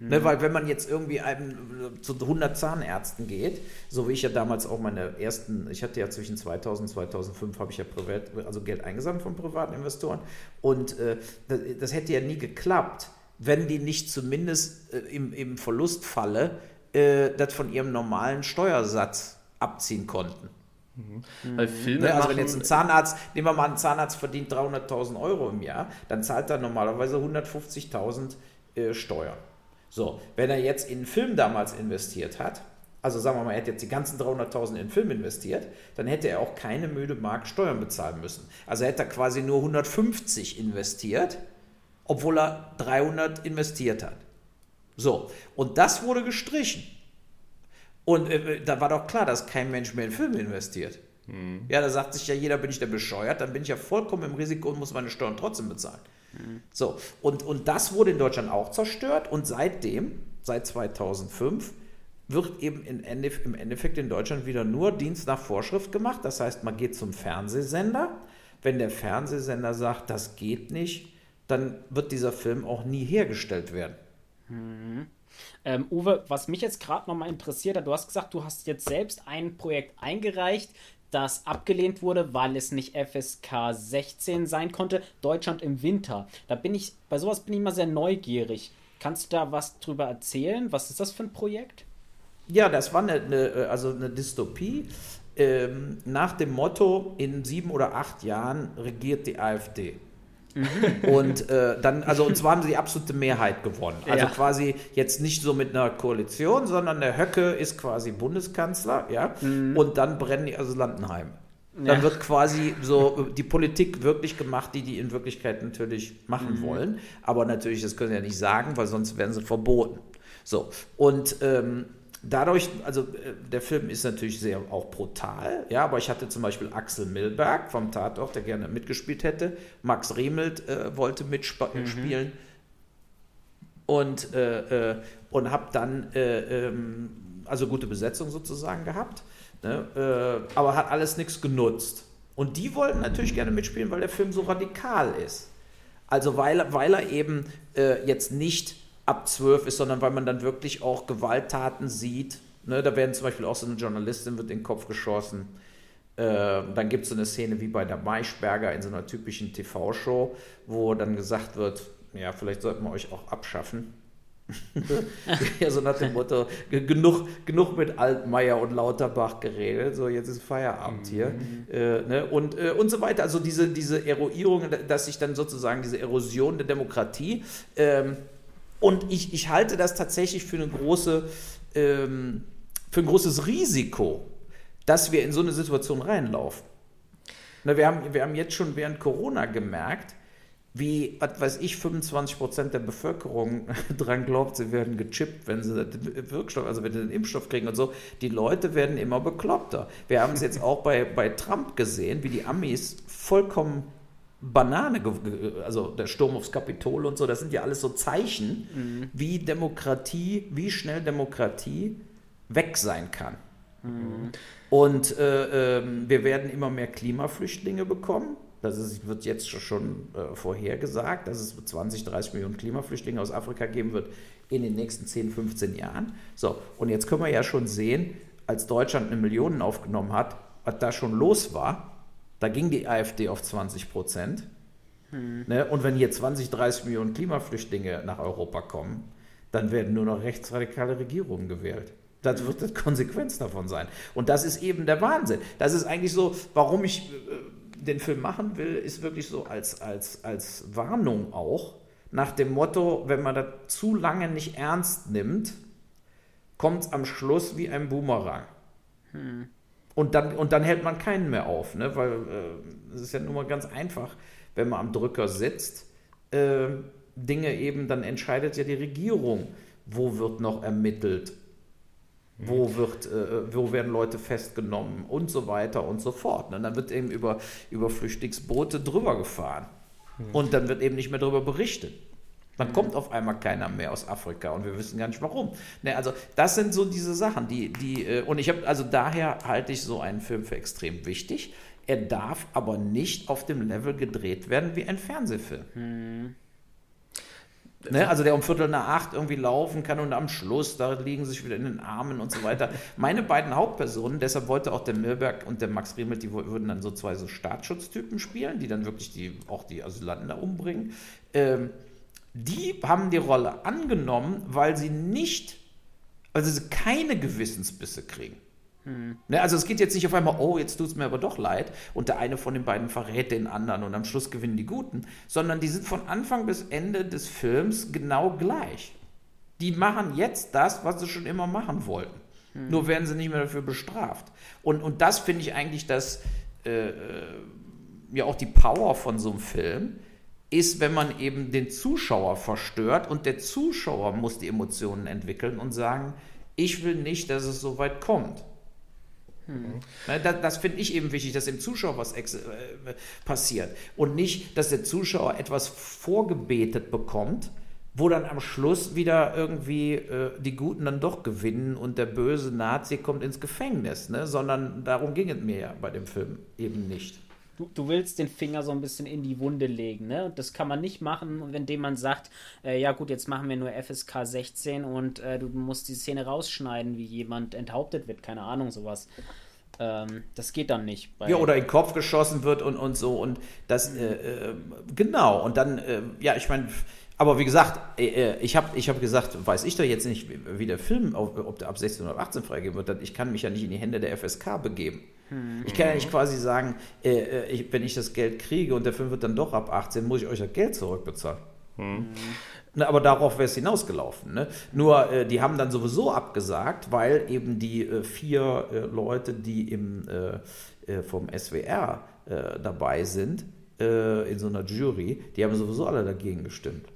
Ne, mhm. weil wenn man jetzt irgendwie einem, zu 100 Zahnärzten geht, so wie ich ja damals auch meine ersten, ich hatte ja zwischen 2000 und 2005 habe ich ja privat, also Geld eingesammelt von privaten Investoren und äh, das, das, hätte ja nie geklappt, wenn die nicht zumindest äh, im, im Verlustfalle äh, das von ihrem normalen Steuersatz abziehen konnten. Mhm. Weil Filme ne, also wenn jetzt ein Zahnarzt, nehmen wir mal einen Zahnarzt verdient 300.000 Euro im Jahr, dann zahlt er normalerweise 150.000 äh, Steuern. So, wenn er jetzt in einen Film damals investiert hat, also sagen wir mal, er hätte jetzt die ganzen 300.000 in einen Film investiert, dann hätte er auch keine müde Mark Steuern bezahlen müssen. Also hätte er quasi nur 150 investiert, obwohl er 300 investiert hat. So, und das wurde gestrichen. Und äh, da war doch klar, dass kein Mensch mehr in Filme investiert. Hm. Ja, da sagt sich ja jeder, bin ich da bescheuert, dann bin ich ja vollkommen im Risiko und muss meine Steuern trotzdem bezahlen. So, und, und das wurde in Deutschland auch zerstört und seitdem, seit 2005, wird eben im Endeffekt in Deutschland wieder nur Dienst nach Vorschrift gemacht. Das heißt, man geht zum Fernsehsender. Wenn der Fernsehsender sagt, das geht nicht, dann wird dieser Film auch nie hergestellt werden. Mhm. Ähm, Uwe, was mich jetzt gerade nochmal interessiert hat, du hast gesagt, du hast jetzt selbst ein Projekt eingereicht, das abgelehnt wurde, weil es nicht FSK 16 sein konnte. Deutschland im Winter. Da bin ich, bei sowas bin ich immer sehr neugierig. Kannst du da was drüber erzählen? Was ist das für ein Projekt? Ja, das war eine, eine also eine Dystopie ähm, nach dem Motto, in sieben oder acht Jahren regiert die AfD. Mhm. Und äh, dann, also und zwar haben sie die absolute Mehrheit gewonnen. Also ja. quasi jetzt nicht so mit einer Koalition, sondern der Höcke ist quasi Bundeskanzler, ja. Mhm. Und dann brennen die also Landenheim. Dann ja. wird quasi so die Politik wirklich gemacht, die die in Wirklichkeit natürlich machen mhm. wollen. Aber natürlich, das können sie ja nicht sagen, weil sonst werden sie verboten. So. Und ähm, dadurch, also äh, der Film ist natürlich sehr auch brutal, ja, aber ich hatte zum Beispiel Axel Milberg vom Tatort, der gerne mitgespielt hätte. Max Remelt äh, wollte mitspielen. Mhm. Und, äh, äh, und habe dann, äh, ähm, also gute Besetzung sozusagen gehabt, ne, äh, aber hat alles nichts genutzt. Und die wollten natürlich gerne mitspielen, weil der Film so radikal ist. Also weil, weil er eben jetzt nicht ab 12 ist, sondern weil man dann wirklich auch Gewalttaten sieht. Ne, da werden zum Beispiel auch so eine Journalistin wird in den Kopf geschossen. Äh, dann gibt es so eine Szene wie bei der Maischberger in so einer typischen TV-Show, wo dann gesagt wird, ja, vielleicht sollten wir euch auch abschaffen. ja, so nach dem Motto, genug, genug mit Altmaier und Lauterbach geredet, so jetzt ist Feierabend hier. Mhm. Äh, ne? und, äh, und so weiter. Also diese, diese Eroierung, dass sich dann sozusagen diese Erosion der Demokratie ähm, und ich, ich halte das tatsächlich für eine große, ähm, für ein großes Risiko, dass wir in so eine Situation reinlaufen. Na, wir, haben, wir haben jetzt schon während Corona gemerkt, wie, was weiß ich, 25 Prozent der Bevölkerung dran glaubt, sie werden gechippt, wenn sie den Wirkstoff, also wenn sie den Impfstoff kriegen und so. Die Leute werden immer bekloppter. Wir haben es jetzt auch bei, bei Trump gesehen, wie die Amis vollkommen Banane, also der Sturm aufs Kapitol und so, das sind ja alles so Zeichen, mhm. wie Demokratie, wie schnell Demokratie weg sein kann. Mhm. Und äh, äh, wir werden immer mehr Klimaflüchtlinge bekommen. Das ist, wird jetzt schon äh, vorhergesagt, dass es 20, 30 Millionen Klimaflüchtlinge aus Afrika geben wird in den nächsten 10, 15 Jahren. So, und jetzt können wir ja schon sehen, als Deutschland eine Million aufgenommen hat, was da schon los war, da ging die AfD auf 20 Prozent. Hm. Ne? Und wenn hier 20, 30 Millionen Klimaflüchtlinge nach Europa kommen, dann werden nur noch rechtsradikale Regierungen gewählt. Das wird die Konsequenz davon sein. Und das ist eben der Wahnsinn. Das ist eigentlich so, warum ich äh, den Film machen will, ist wirklich so als, als, als Warnung auch. Nach dem Motto, wenn man das zu lange nicht ernst nimmt, kommt es am Schluss wie ein Boomerang. Hm. Und dann, und dann hält man keinen mehr auf, ne? weil äh, es ist ja nun mal ganz einfach, wenn man am Drücker sitzt, äh, Dinge eben, dann entscheidet ja die Regierung, wo wird noch ermittelt, wo, mhm. wird, äh, wo werden Leute festgenommen und so weiter und so fort. Ne? Dann wird eben über, über Flüchtlingsboote drüber gefahren. Mhm. Und dann wird eben nicht mehr darüber berichtet. Dann kommt auf einmal keiner mehr aus Afrika und wir wissen gar nicht warum. Ne, also das sind so diese Sachen, die, die, äh, und ich habe, also daher halte ich so einen Film für extrem wichtig. Er darf aber nicht auf dem Level gedreht werden wie ein Fernsehfilm. Hm. Ne, also der um Viertel nach acht irgendwie laufen kann und am Schluss, da liegen sich wieder in den Armen und so weiter. Meine beiden Hauptpersonen, deshalb wollte auch der Milberg und der Max Riemelt, die würden dann so zwei so Staatsschutztypen spielen, die dann wirklich die, auch die Asylanten da umbringen. Ähm, die haben die Rolle angenommen, weil sie nicht, also sie keine Gewissensbisse kriegen. Hm. Ne, also es geht jetzt nicht auf einmal, oh, jetzt tut es mir aber doch leid und der eine von den beiden verrät den anderen und am Schluss gewinnen die Guten, sondern die sind von Anfang bis Ende des Films genau gleich. Die machen jetzt das, was sie schon immer machen wollten. Hm. Nur werden sie nicht mehr dafür bestraft. Und, und das finde ich eigentlich das, äh, äh ja auch die Power von so einem Film, ist, wenn man eben den Zuschauer verstört und der Zuschauer muss die Emotionen entwickeln und sagen, ich will nicht, dass es so weit kommt. Hm. Das, das finde ich eben wichtig, dass dem Zuschauer was äh, passiert und nicht, dass der Zuschauer etwas vorgebetet bekommt, wo dann am Schluss wieder irgendwie äh, die Guten dann doch gewinnen und der böse Nazi kommt ins Gefängnis, ne? sondern darum ging es mir ja bei dem Film eben nicht. Du, du willst den Finger so ein bisschen in die Wunde legen, ne? Und das kann man nicht machen, indem man sagt, äh, ja gut, jetzt machen wir nur FSK 16 und äh, du musst die Szene rausschneiden, wie jemand enthauptet wird, keine Ahnung, sowas. Ähm, das geht dann nicht. ja, oder in den Kopf geschossen wird und, und so. Und das, äh, äh genau. Und dann, äh, ja, ich meine, aber wie gesagt, äh, ich habe ich hab gesagt, weiß ich doch jetzt nicht, wie der Film, ob der ab 16 oder 18 freigegeben wird. Ich kann mich ja nicht in die Hände der FSK begeben. Hm. Ich kann ja nicht quasi sagen, äh, wenn ich das Geld kriege und der Film wird dann doch ab 18, muss ich euch das Geld zurückbezahlen. Hm. Na, aber darauf wäre es hinausgelaufen. Ne? Nur, äh, die haben dann sowieso abgesagt, weil eben die äh, vier äh, Leute, die im, äh, äh, vom SWR äh, dabei sind, in so einer Jury, die haben sowieso alle dagegen gestimmt.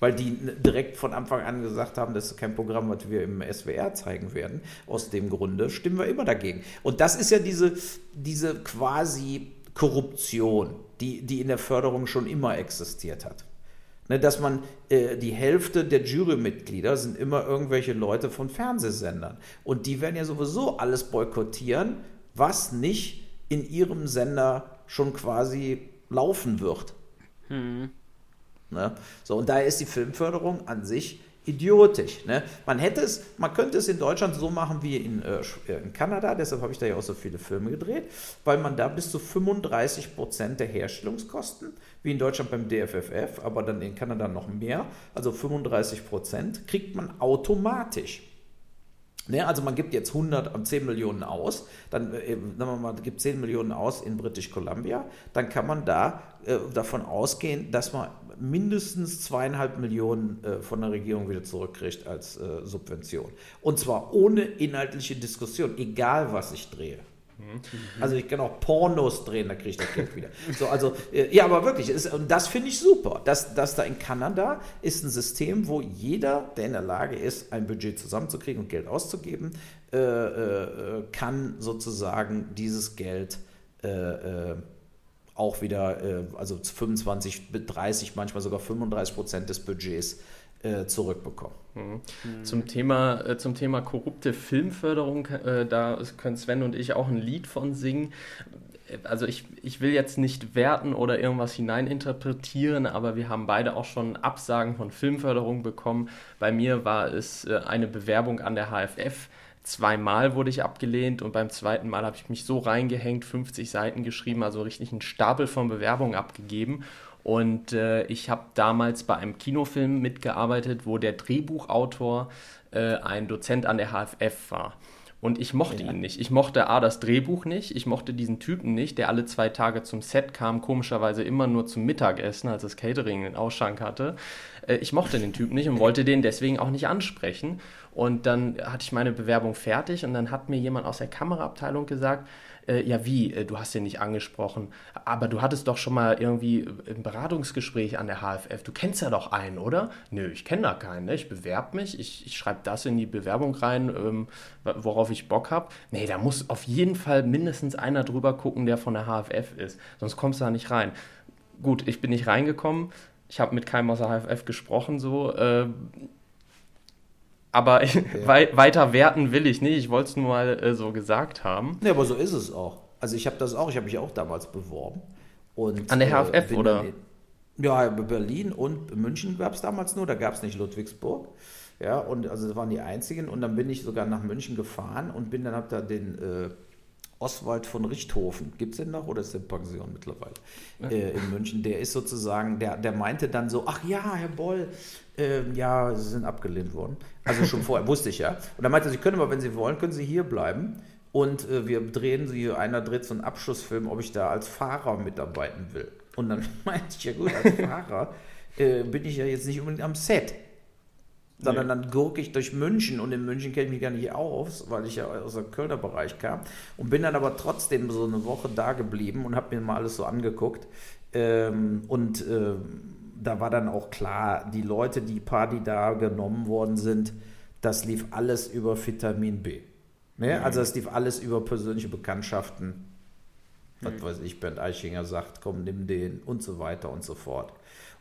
Weil die direkt von Anfang an gesagt haben, das ist kein Programm, was wir im SWR zeigen werden. Aus dem Grunde stimmen wir immer dagegen. Und das ist ja diese, diese quasi Korruption, die, die in der Förderung schon immer existiert hat. Ne, dass man äh, die Hälfte der Jurymitglieder sind immer irgendwelche Leute von Fernsehsendern. Und die werden ja sowieso alles boykottieren, was nicht in ihrem Sender schon quasi laufen wird. Hm. Ne? So, und daher ist die Filmförderung an sich idiotisch. Ne? Man hätte es, man könnte es in Deutschland so machen wie in, äh, in Kanada, deshalb habe ich da ja auch so viele Filme gedreht, weil man da bis zu 35 Prozent der Herstellungskosten, wie in Deutschland beim DFFF, aber dann in Kanada noch mehr, also 35 Prozent, kriegt man automatisch. Ne, also man gibt jetzt 100, 10 Millionen aus, dann äh, sagen wir mal, gibt 10 Millionen aus in British Columbia, dann kann man da äh, davon ausgehen, dass man mindestens zweieinhalb Millionen äh, von der Regierung wieder zurückkriegt als äh, Subvention. Und zwar ohne inhaltliche Diskussion, egal was ich drehe. Mhm. Also ich kann auch Pornos drehen, da kriege ich das Geld wieder. So, also, äh, ja, aber wirklich, ist, und das finde ich super. dass das da in Kanada ist ein System, wo jeder, der in der Lage ist, ein Budget zusammenzukriegen und Geld auszugeben, äh, äh, kann sozusagen dieses Geld äh, auch wieder, äh, also 25 bis 30, manchmal sogar 35 Prozent des Budgets äh, zurückbekommen. Mhm. Zum, Thema, äh, zum Thema korrupte Filmförderung, äh, da können Sven und ich auch ein Lied von singen. Also ich, ich will jetzt nicht werten oder irgendwas hineininterpretieren, aber wir haben beide auch schon Absagen von Filmförderung bekommen. Bei mir war es eine Bewerbung an der HFF Zweimal wurde ich abgelehnt und beim zweiten Mal habe ich mich so reingehängt, 50 Seiten geschrieben, also richtig einen Stapel von Bewerbungen abgegeben. Und äh, ich habe damals bei einem Kinofilm mitgearbeitet, wo der Drehbuchautor äh, ein Dozent an der HFF war. Und ich mochte ja. ihn nicht. Ich mochte A, das Drehbuch nicht. Ich mochte diesen Typen nicht, der alle zwei Tage zum Set kam, komischerweise immer nur zum Mittagessen, als das Catering den Ausschank hatte. Äh, ich mochte den Typen nicht und wollte den deswegen auch nicht ansprechen. Und dann hatte ich meine Bewerbung fertig und dann hat mir jemand aus der Kameraabteilung gesagt, äh, ja wie, äh, du hast den nicht angesprochen, aber du hattest doch schon mal irgendwie ein Beratungsgespräch an der HFF, du kennst ja doch einen, oder? Nö, ich kenne da keinen, ne? ich bewerbe mich, ich, ich schreibe das in die Bewerbung rein, ähm, worauf ich Bock habe. Nee, da muss auf jeden Fall mindestens einer drüber gucken, der von der HFF ist, sonst kommst du da nicht rein. Gut, ich bin nicht reingekommen, ich habe mit keinem aus der HFF gesprochen, so, äh, aber ja. wei weiter werten will ich nicht. Ich wollte es nur mal äh, so gesagt haben. Ja, aber so ist es auch. Also ich habe das auch, ich habe mich auch damals beworben. Und, An der HFF, äh, oder? ja, Berlin und München gab es damals nur, da gab es nicht Ludwigsburg. Ja, und also das waren die einzigen. Und dann bin ich sogar nach München gefahren und bin dann, hab da den äh, Oswald von Richthofen, gibt es den noch oder ist der Pension mittlerweile äh, in München? Der ist sozusagen, der, der meinte dann so, ach ja, Herr Boll, äh, ja, Sie sind abgelehnt worden. Also schon vorher, wusste ich ja. Und dann meinte er, Sie können aber, wenn Sie wollen, können Sie hier bleiben. Und äh, wir drehen Sie, einer dreht so einen Abschlussfilm, ob ich da als Fahrer mitarbeiten will. Und dann meinte ich, ja gut, als Fahrer äh, bin ich ja jetzt nicht unbedingt am Set sondern dann gurke ich durch München und in München kenne ich mich gar nicht aus, weil ich ja aus dem Kölner Bereich kam und bin dann aber trotzdem so eine Woche da geblieben und habe mir mal alles so angeguckt ähm, und äh, da war dann auch klar, die Leute, die Party da genommen worden sind, das lief alles über Vitamin B. Ne? Mhm. Also es lief alles über persönliche Bekanntschaften. Was mhm. weiß ich, Bernd Eichinger sagt, komm, nimm den und so weiter und so fort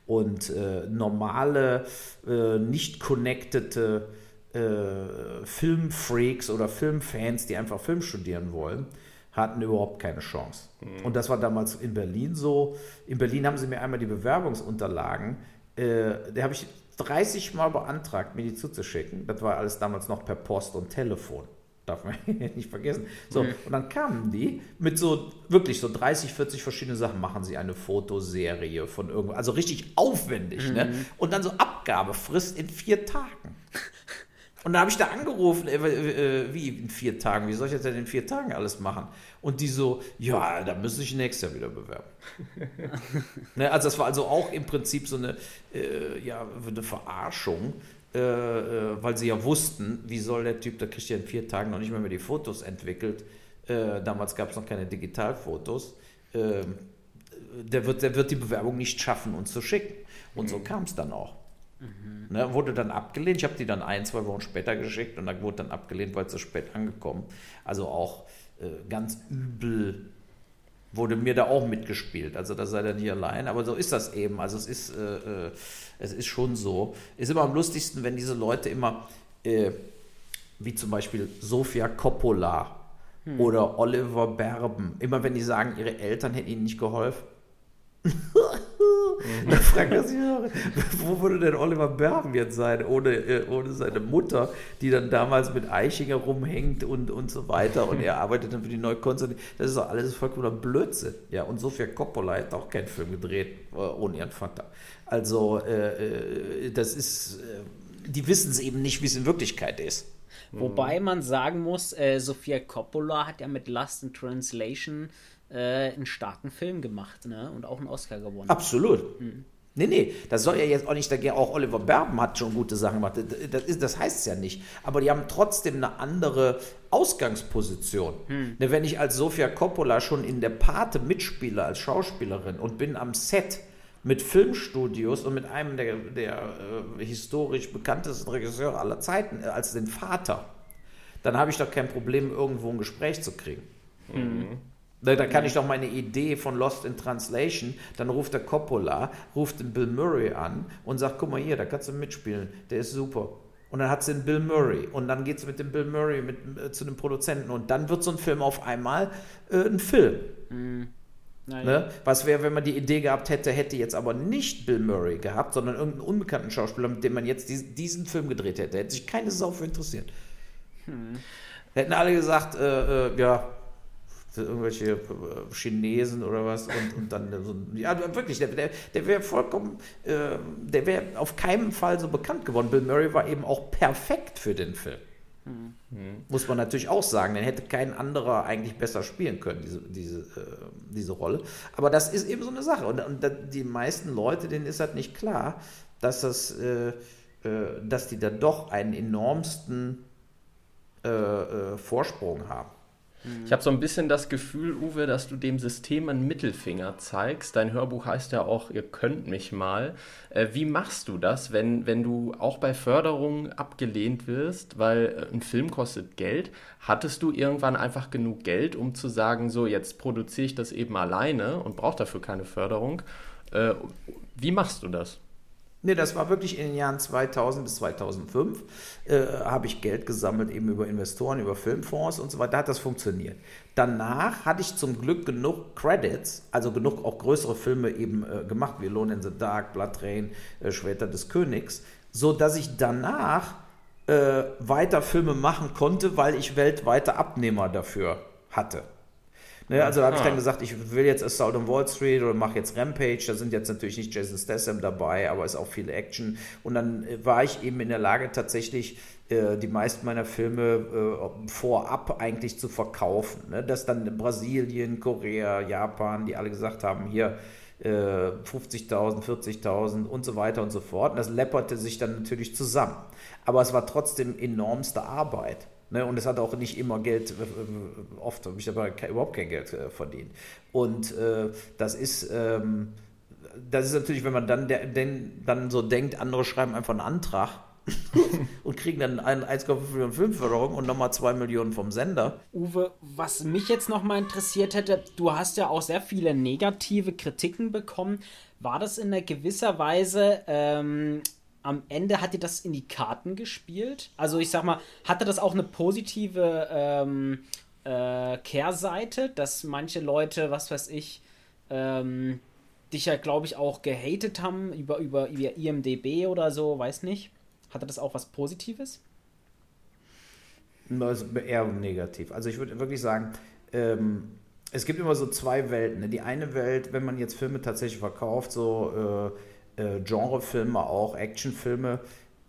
und äh, normale, äh, nicht connectete äh, Filmfreaks oder Filmfans, die einfach Film studieren wollen, hatten überhaupt keine Chance. Mhm. Und das war damals in Berlin so. In Berlin haben sie mir einmal die Bewerbungsunterlagen, äh, da habe ich 30 Mal beantragt, mir die zuzuschicken. Das war alles damals noch per Post und Telefon. Darf man nicht vergessen. So, mhm. und dann kamen die mit so, wirklich so 30, 40 verschiedene Sachen. Machen sie eine Fotoserie von irgendwo, also richtig aufwendig, ne? mhm. ne? Und dann so Abgabefrist in vier Tagen. Und da habe ich da angerufen, äh, äh, wie in vier Tagen, wie soll ich das denn in vier Tagen alles machen? Und die so, ja, da müssen sich nächstes Jahr wieder bewerben. ne, also das war also auch im Prinzip so eine, äh, ja, eine Verarschung, äh, äh, weil sie ja wussten, wie soll der Typ, der kriegt ja in vier Tagen noch nicht mehr, mehr die Fotos entwickelt. Äh, damals gab es noch keine Digitalfotos. Ähm, der, wird, der wird die Bewerbung nicht schaffen, uns zu schicken. Und so mhm. kam es dann auch. Mhm. Ne, wurde dann abgelehnt. Ich habe die dann ein, zwei Wochen später geschickt und dann wurde dann abgelehnt, weil es zu spät angekommen. Also auch äh, ganz übel wurde mir da auch mitgespielt. Also da seid ihr nicht allein, aber so ist das eben. Also es ist, äh, äh, es ist schon so. Ist immer am lustigsten, wenn diese Leute immer, äh, wie zum Beispiel Sofia Coppola hm. oder Oliver Berben, immer wenn die sagen, ihre Eltern hätten ihnen nicht geholfen. Da fragt er sich, wo würde denn Oliver Berben jetzt sein, ohne, äh, ohne seine Mutter, die dann damals mit Eichinger rumhängt und, und so weiter und er arbeitet dann für die neue Konzert. Das ist doch alles vollkommener Blödsinn. Ja, und Sofia Coppola hat auch keinen Film gedreht äh, ohne ihren Vater. Also, äh, äh das ist, äh, die wissen es eben nicht, wie es in Wirklichkeit ist. Wobei man sagen muss, äh, Sofia Coppola hat ja mit Last in Translation äh, einen starken Film gemacht ne? und auch einen Oscar gewonnen. Absolut. Mhm. Nee, nee, das soll ja jetzt auch nicht dagegen, auch Oliver Berben hat schon gute Sachen gemacht, das, ist, das heißt es ja nicht. Aber die haben trotzdem eine andere Ausgangsposition. Hm. Ne, wenn ich als Sofia Coppola schon in der Pate mitspiele als Schauspielerin und bin am Set mit Filmstudios und mit einem der, der äh, historisch bekanntesten Regisseure aller Zeiten, äh, als den Vater, dann habe ich doch kein Problem, irgendwo ein Gespräch zu kriegen. Mhm. Da, da, kann ich doch meine Idee von Lost in Translation, dann ruft der Coppola, ruft den Bill Murray an und sagt, guck mal hier, da kannst du mitspielen, der ist super. Und dann hat sie den Bill Murray und dann geht es mit dem Bill Murray mit, äh, zu dem Produzenten und dann wird so ein Film auf einmal äh, ein Film. Mhm. Ne? Was wäre, wenn man die Idee gehabt hätte, hätte jetzt aber nicht Bill Murray gehabt, sondern irgendeinen unbekannten Schauspieler, mit dem man jetzt diesen, diesen Film gedreht hätte. Hätte sich keine Sau für interessiert. Hm. Hätten alle gesagt, äh, äh, ja, irgendwelche äh, Chinesen oder was und, und dann so, ja wirklich, der, der, der wäre vollkommen, äh, der wäre auf keinen Fall so bekannt geworden. Bill Murray war eben auch perfekt für den Film. Mhm. Muss man natürlich auch sagen, den hätte kein anderer eigentlich besser spielen können, diese, diese, äh, diese Rolle. Aber das ist eben so eine Sache. Und, und die meisten Leute, denen ist halt nicht klar, dass, das, äh, äh, dass die da doch einen enormsten äh, Vorsprung haben. Ich habe so ein bisschen das Gefühl, Uwe, dass du dem System einen Mittelfinger zeigst. Dein Hörbuch heißt ja auch, ihr könnt mich mal. Äh, wie machst du das, wenn, wenn du auch bei Förderungen abgelehnt wirst, weil äh, ein Film kostet Geld? Hattest du irgendwann einfach genug Geld, um zu sagen, so jetzt produziere ich das eben alleine und brauche dafür keine Förderung? Äh, wie machst du das? Nee, das war wirklich in den Jahren 2000 bis 2005, äh, habe ich Geld gesammelt, eben über Investoren, über Filmfonds und so weiter, da hat das funktioniert. Danach hatte ich zum Glück genug Credits, also genug auch größere Filme eben äh, gemacht, wie Alone in the Dark, Blood Rain, äh, Schwerter des Königs, so dass ich danach äh, weiter Filme machen konnte, weil ich weltweite Abnehmer dafür hatte. Ne, also habe ich dann gesagt, ich will jetzt Assault on Wall Street oder mache jetzt Rampage. Da sind jetzt natürlich nicht Jason Statham dabei, aber ist auch viel Action. Und dann äh, war ich eben in der Lage, tatsächlich äh, die meisten meiner Filme äh, vorab eigentlich zu verkaufen. Ne? Dass dann Brasilien, Korea, Japan, die alle gesagt haben, hier 50.000, 40.000 und so weiter und so fort. Und das läpperte sich dann natürlich zusammen. Aber es war trotzdem enormste Arbeit. Ne, und es hat auch nicht immer Geld, äh, äh, oft habe ich aber überhaupt kein Geld äh, verdient. Und äh, das ist, ähm, das ist natürlich, wenn man dann, der, den, dann so denkt, andere schreiben einfach einen Antrag und kriegen dann 1,5 Millionen Filmförderung und nochmal 2 Millionen vom Sender. Uwe, was mich jetzt nochmal interessiert hätte, du hast ja auch sehr viele negative Kritiken bekommen. War das in einer gewisser Weise ähm, am Ende hat dir das in die Karten gespielt? Also ich sag mal, hatte das auch eine positive ähm, äh, Kehrseite, dass manche Leute, was weiß ich, ähm, dich ja, glaube ich, auch gehatet haben über, über, über IMDB oder so, weiß nicht. Hatte das auch was Positives? Also eher negativ. Also ich würde wirklich sagen, ähm, es gibt immer so zwei Welten. Ne? Die eine Welt, wenn man jetzt Filme tatsächlich verkauft, so äh, äh, Genrefilme, auch Actionfilme,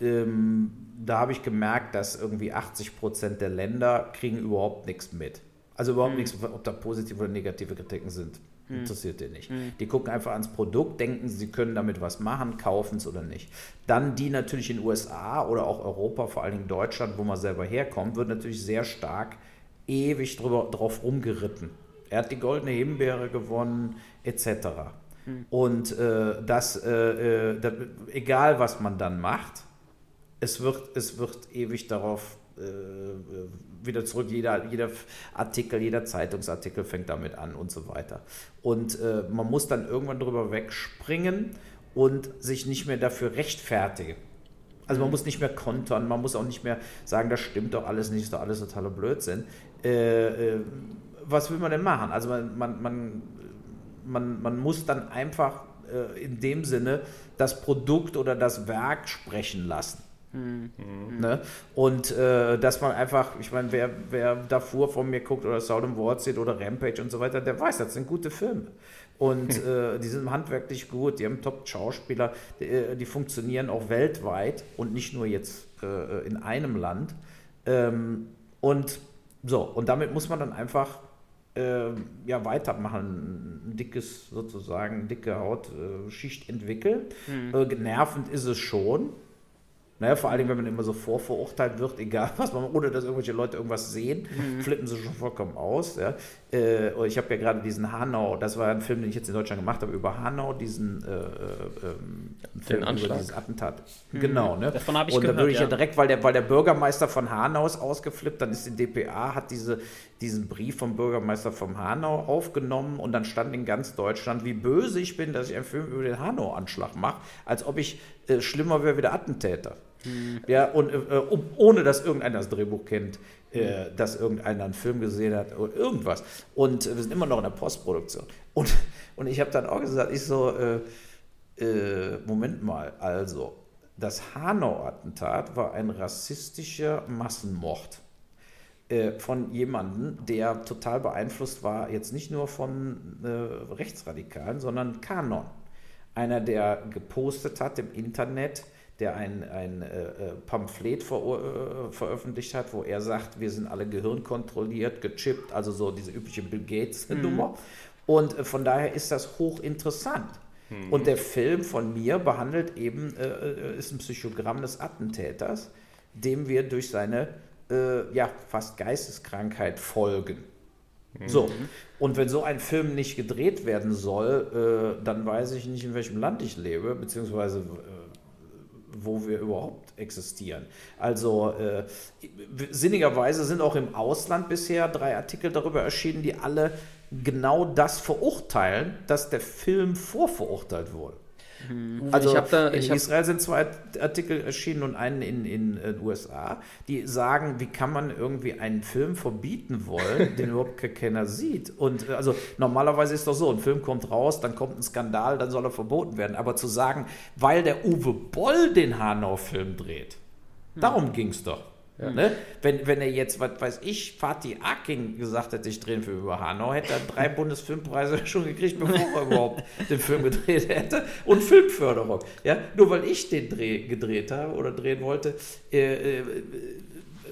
ähm, da habe ich gemerkt, dass irgendwie 80 Prozent der Länder kriegen überhaupt nichts mit. Also überhaupt mhm. nichts, ob da positive oder negative Kritiken sind. Mhm. Interessiert die nicht. Mhm. Die gucken einfach ans Produkt, denken, sie können damit was machen, kaufen es oder nicht. Dann die natürlich in den USA oder auch Europa, vor allen Dingen Deutschland, wo man selber herkommt, wird natürlich sehr stark ewig drüber, drauf rumgeritten. Er hat die goldene Himbeere gewonnen, etc. Mhm. Und äh, das, äh, äh, das, egal was man dann macht, es wird, es wird ewig darauf äh, wieder zurück. Jeder, jeder Artikel, jeder Zeitungsartikel fängt damit an und so weiter. Und äh, man muss dann irgendwann drüber wegspringen und sich nicht mehr dafür rechtfertigen. Also man mhm. muss nicht mehr kontern, man muss auch nicht mehr sagen, das stimmt doch alles nicht, ist doch alles totaler Blödsinn. Äh, äh, was will man denn machen? Also man, man, man, man, man muss dann einfach äh, in dem Sinne das Produkt oder das Werk sprechen lassen. Mhm. Ne? Und äh, dass man einfach, ich meine, wer, wer davor von mir guckt oder Sound and Ward sieht oder Rampage und so weiter, der weiß, das sind gute Filme. Und hm. äh, die sind handwerklich gut, die haben Top-Schauspieler, die, äh, die, funktionieren auch weltweit und nicht nur jetzt äh, in einem Land. Ähm, und so, und damit muss man dann einfach äh, ja, weitermachen, ein dickes, sozusagen, dicke Hautschicht entwickeln. Mhm. nervend ist es schon, Ne, vor allem, wenn man immer so vorverurteilt wird, egal was man, ohne dass irgendwelche Leute irgendwas sehen, mhm. flippen sie schon vollkommen aus. Ja. Äh, ich habe ja gerade diesen Hanau, das war ein Film, den ich jetzt in Deutschland gemacht habe, über Hanau, diesen äh, äh, Film Anschlag. über dieses Attentat. Mhm. Genau, ne? Davon habe ich Und gehört, da würde ich ja. ja direkt, weil der, weil der Bürgermeister von Hanau ist ausgeflippt, dann ist die DPA, hat diese, diesen Brief vom Bürgermeister von Hanau aufgenommen und dann stand in ganz Deutschland, wie böse ich bin, dass ich einen Film über den Hanau-Anschlag mache, als ob ich äh, schlimmer wäre wie der Attentäter. Mhm. Ja, und äh, um, ohne dass irgendeiner das Drehbuch kennt, äh, dass irgendeiner einen Film gesehen hat oder irgendwas. Und äh, wir sind immer noch in der Postproduktion. Und, und ich habe dann auch gesagt, ich so, äh, äh, Moment mal, also, das Hanau-Attentat war ein rassistischer Massenmord äh, von jemandem, der total beeinflusst war, jetzt nicht nur von Rechtsradikalen, sondern Kanon. Einer, der gepostet hat im Internet, der ein, ein äh, äh Pamphlet ver, äh, veröffentlicht hat, wo er sagt, wir sind alle gehirnkontrolliert, gechippt, also so diese übliche Bill Gates-Nummer. Mhm. Und äh, von daher ist das hochinteressant. Mhm. Und der Film von mir behandelt eben, äh, äh, ist ein Psychogramm des Attentäters, dem wir durch seine ja, fast Geisteskrankheit folgen. Mhm. So, und wenn so ein Film nicht gedreht werden soll, äh, dann weiß ich nicht, in welchem Land ich lebe, beziehungsweise äh, wo wir überhaupt existieren. Also äh, sinnigerweise sind auch im Ausland bisher drei Artikel darüber erschienen, die alle genau das verurteilen, dass der Film vorverurteilt wurde. Mhm. Also da, in Israel sind zwei Artikel erschienen und einen in, in, den USA, die sagen, wie kann man irgendwie einen Film verbieten wollen, den überhaupt keiner sieht. Und äh, also normalerweise ist doch so, ein Film kommt raus, dann kommt ein Skandal, dann soll er verboten werden. Aber zu sagen, weil der Uwe Boll den Hanau-Film dreht, darum hm. ging es doch. Ja. Ne? Wenn, wenn er jetzt, was weiß ich, Fatih Akin gesagt hätte, ich drehe einen Film über Hanau, hätte er drei Bundesfilmpreise schon gekriegt, bevor er überhaupt den Film gedreht hätte. Und Filmförderung. Ja? Nur weil ich den Dreh gedreht habe oder drehen wollte, äh, äh,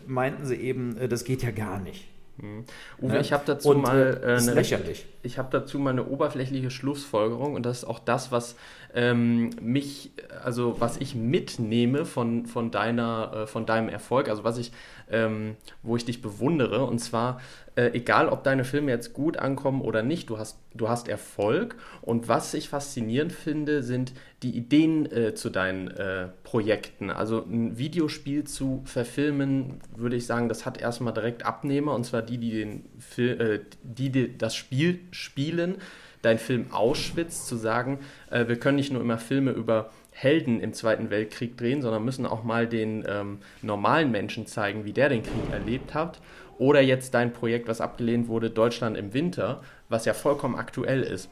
meinten sie eben, äh, das geht ja gar nicht. Mhm. Uwe, ja? ich habe dazu und, mal äh, eine lächerlich. Ich habe dazu mal eine oberflächliche Schlussfolgerung und das ist auch das, was ähm, mich, also was ich mitnehme von, von deiner, äh, von deinem Erfolg, also was ich, ähm, wo ich dich bewundere. Und zwar, äh, egal ob deine Filme jetzt gut ankommen oder nicht, du hast, du hast Erfolg. Und was ich faszinierend finde, sind die Ideen äh, zu deinen äh, Projekten. Also ein Videospiel zu verfilmen, würde ich sagen, das hat erstmal direkt Abnehmer, und zwar die, die, den Fil äh, die, die das Spiel spielen dein Film Auschwitz zu sagen, äh, wir können nicht nur immer Filme über Helden im Zweiten Weltkrieg drehen, sondern müssen auch mal den ähm, normalen Menschen zeigen, wie der den Krieg erlebt hat. oder jetzt dein Projekt, was abgelehnt wurde, Deutschland im Winter, was ja vollkommen aktuell ist.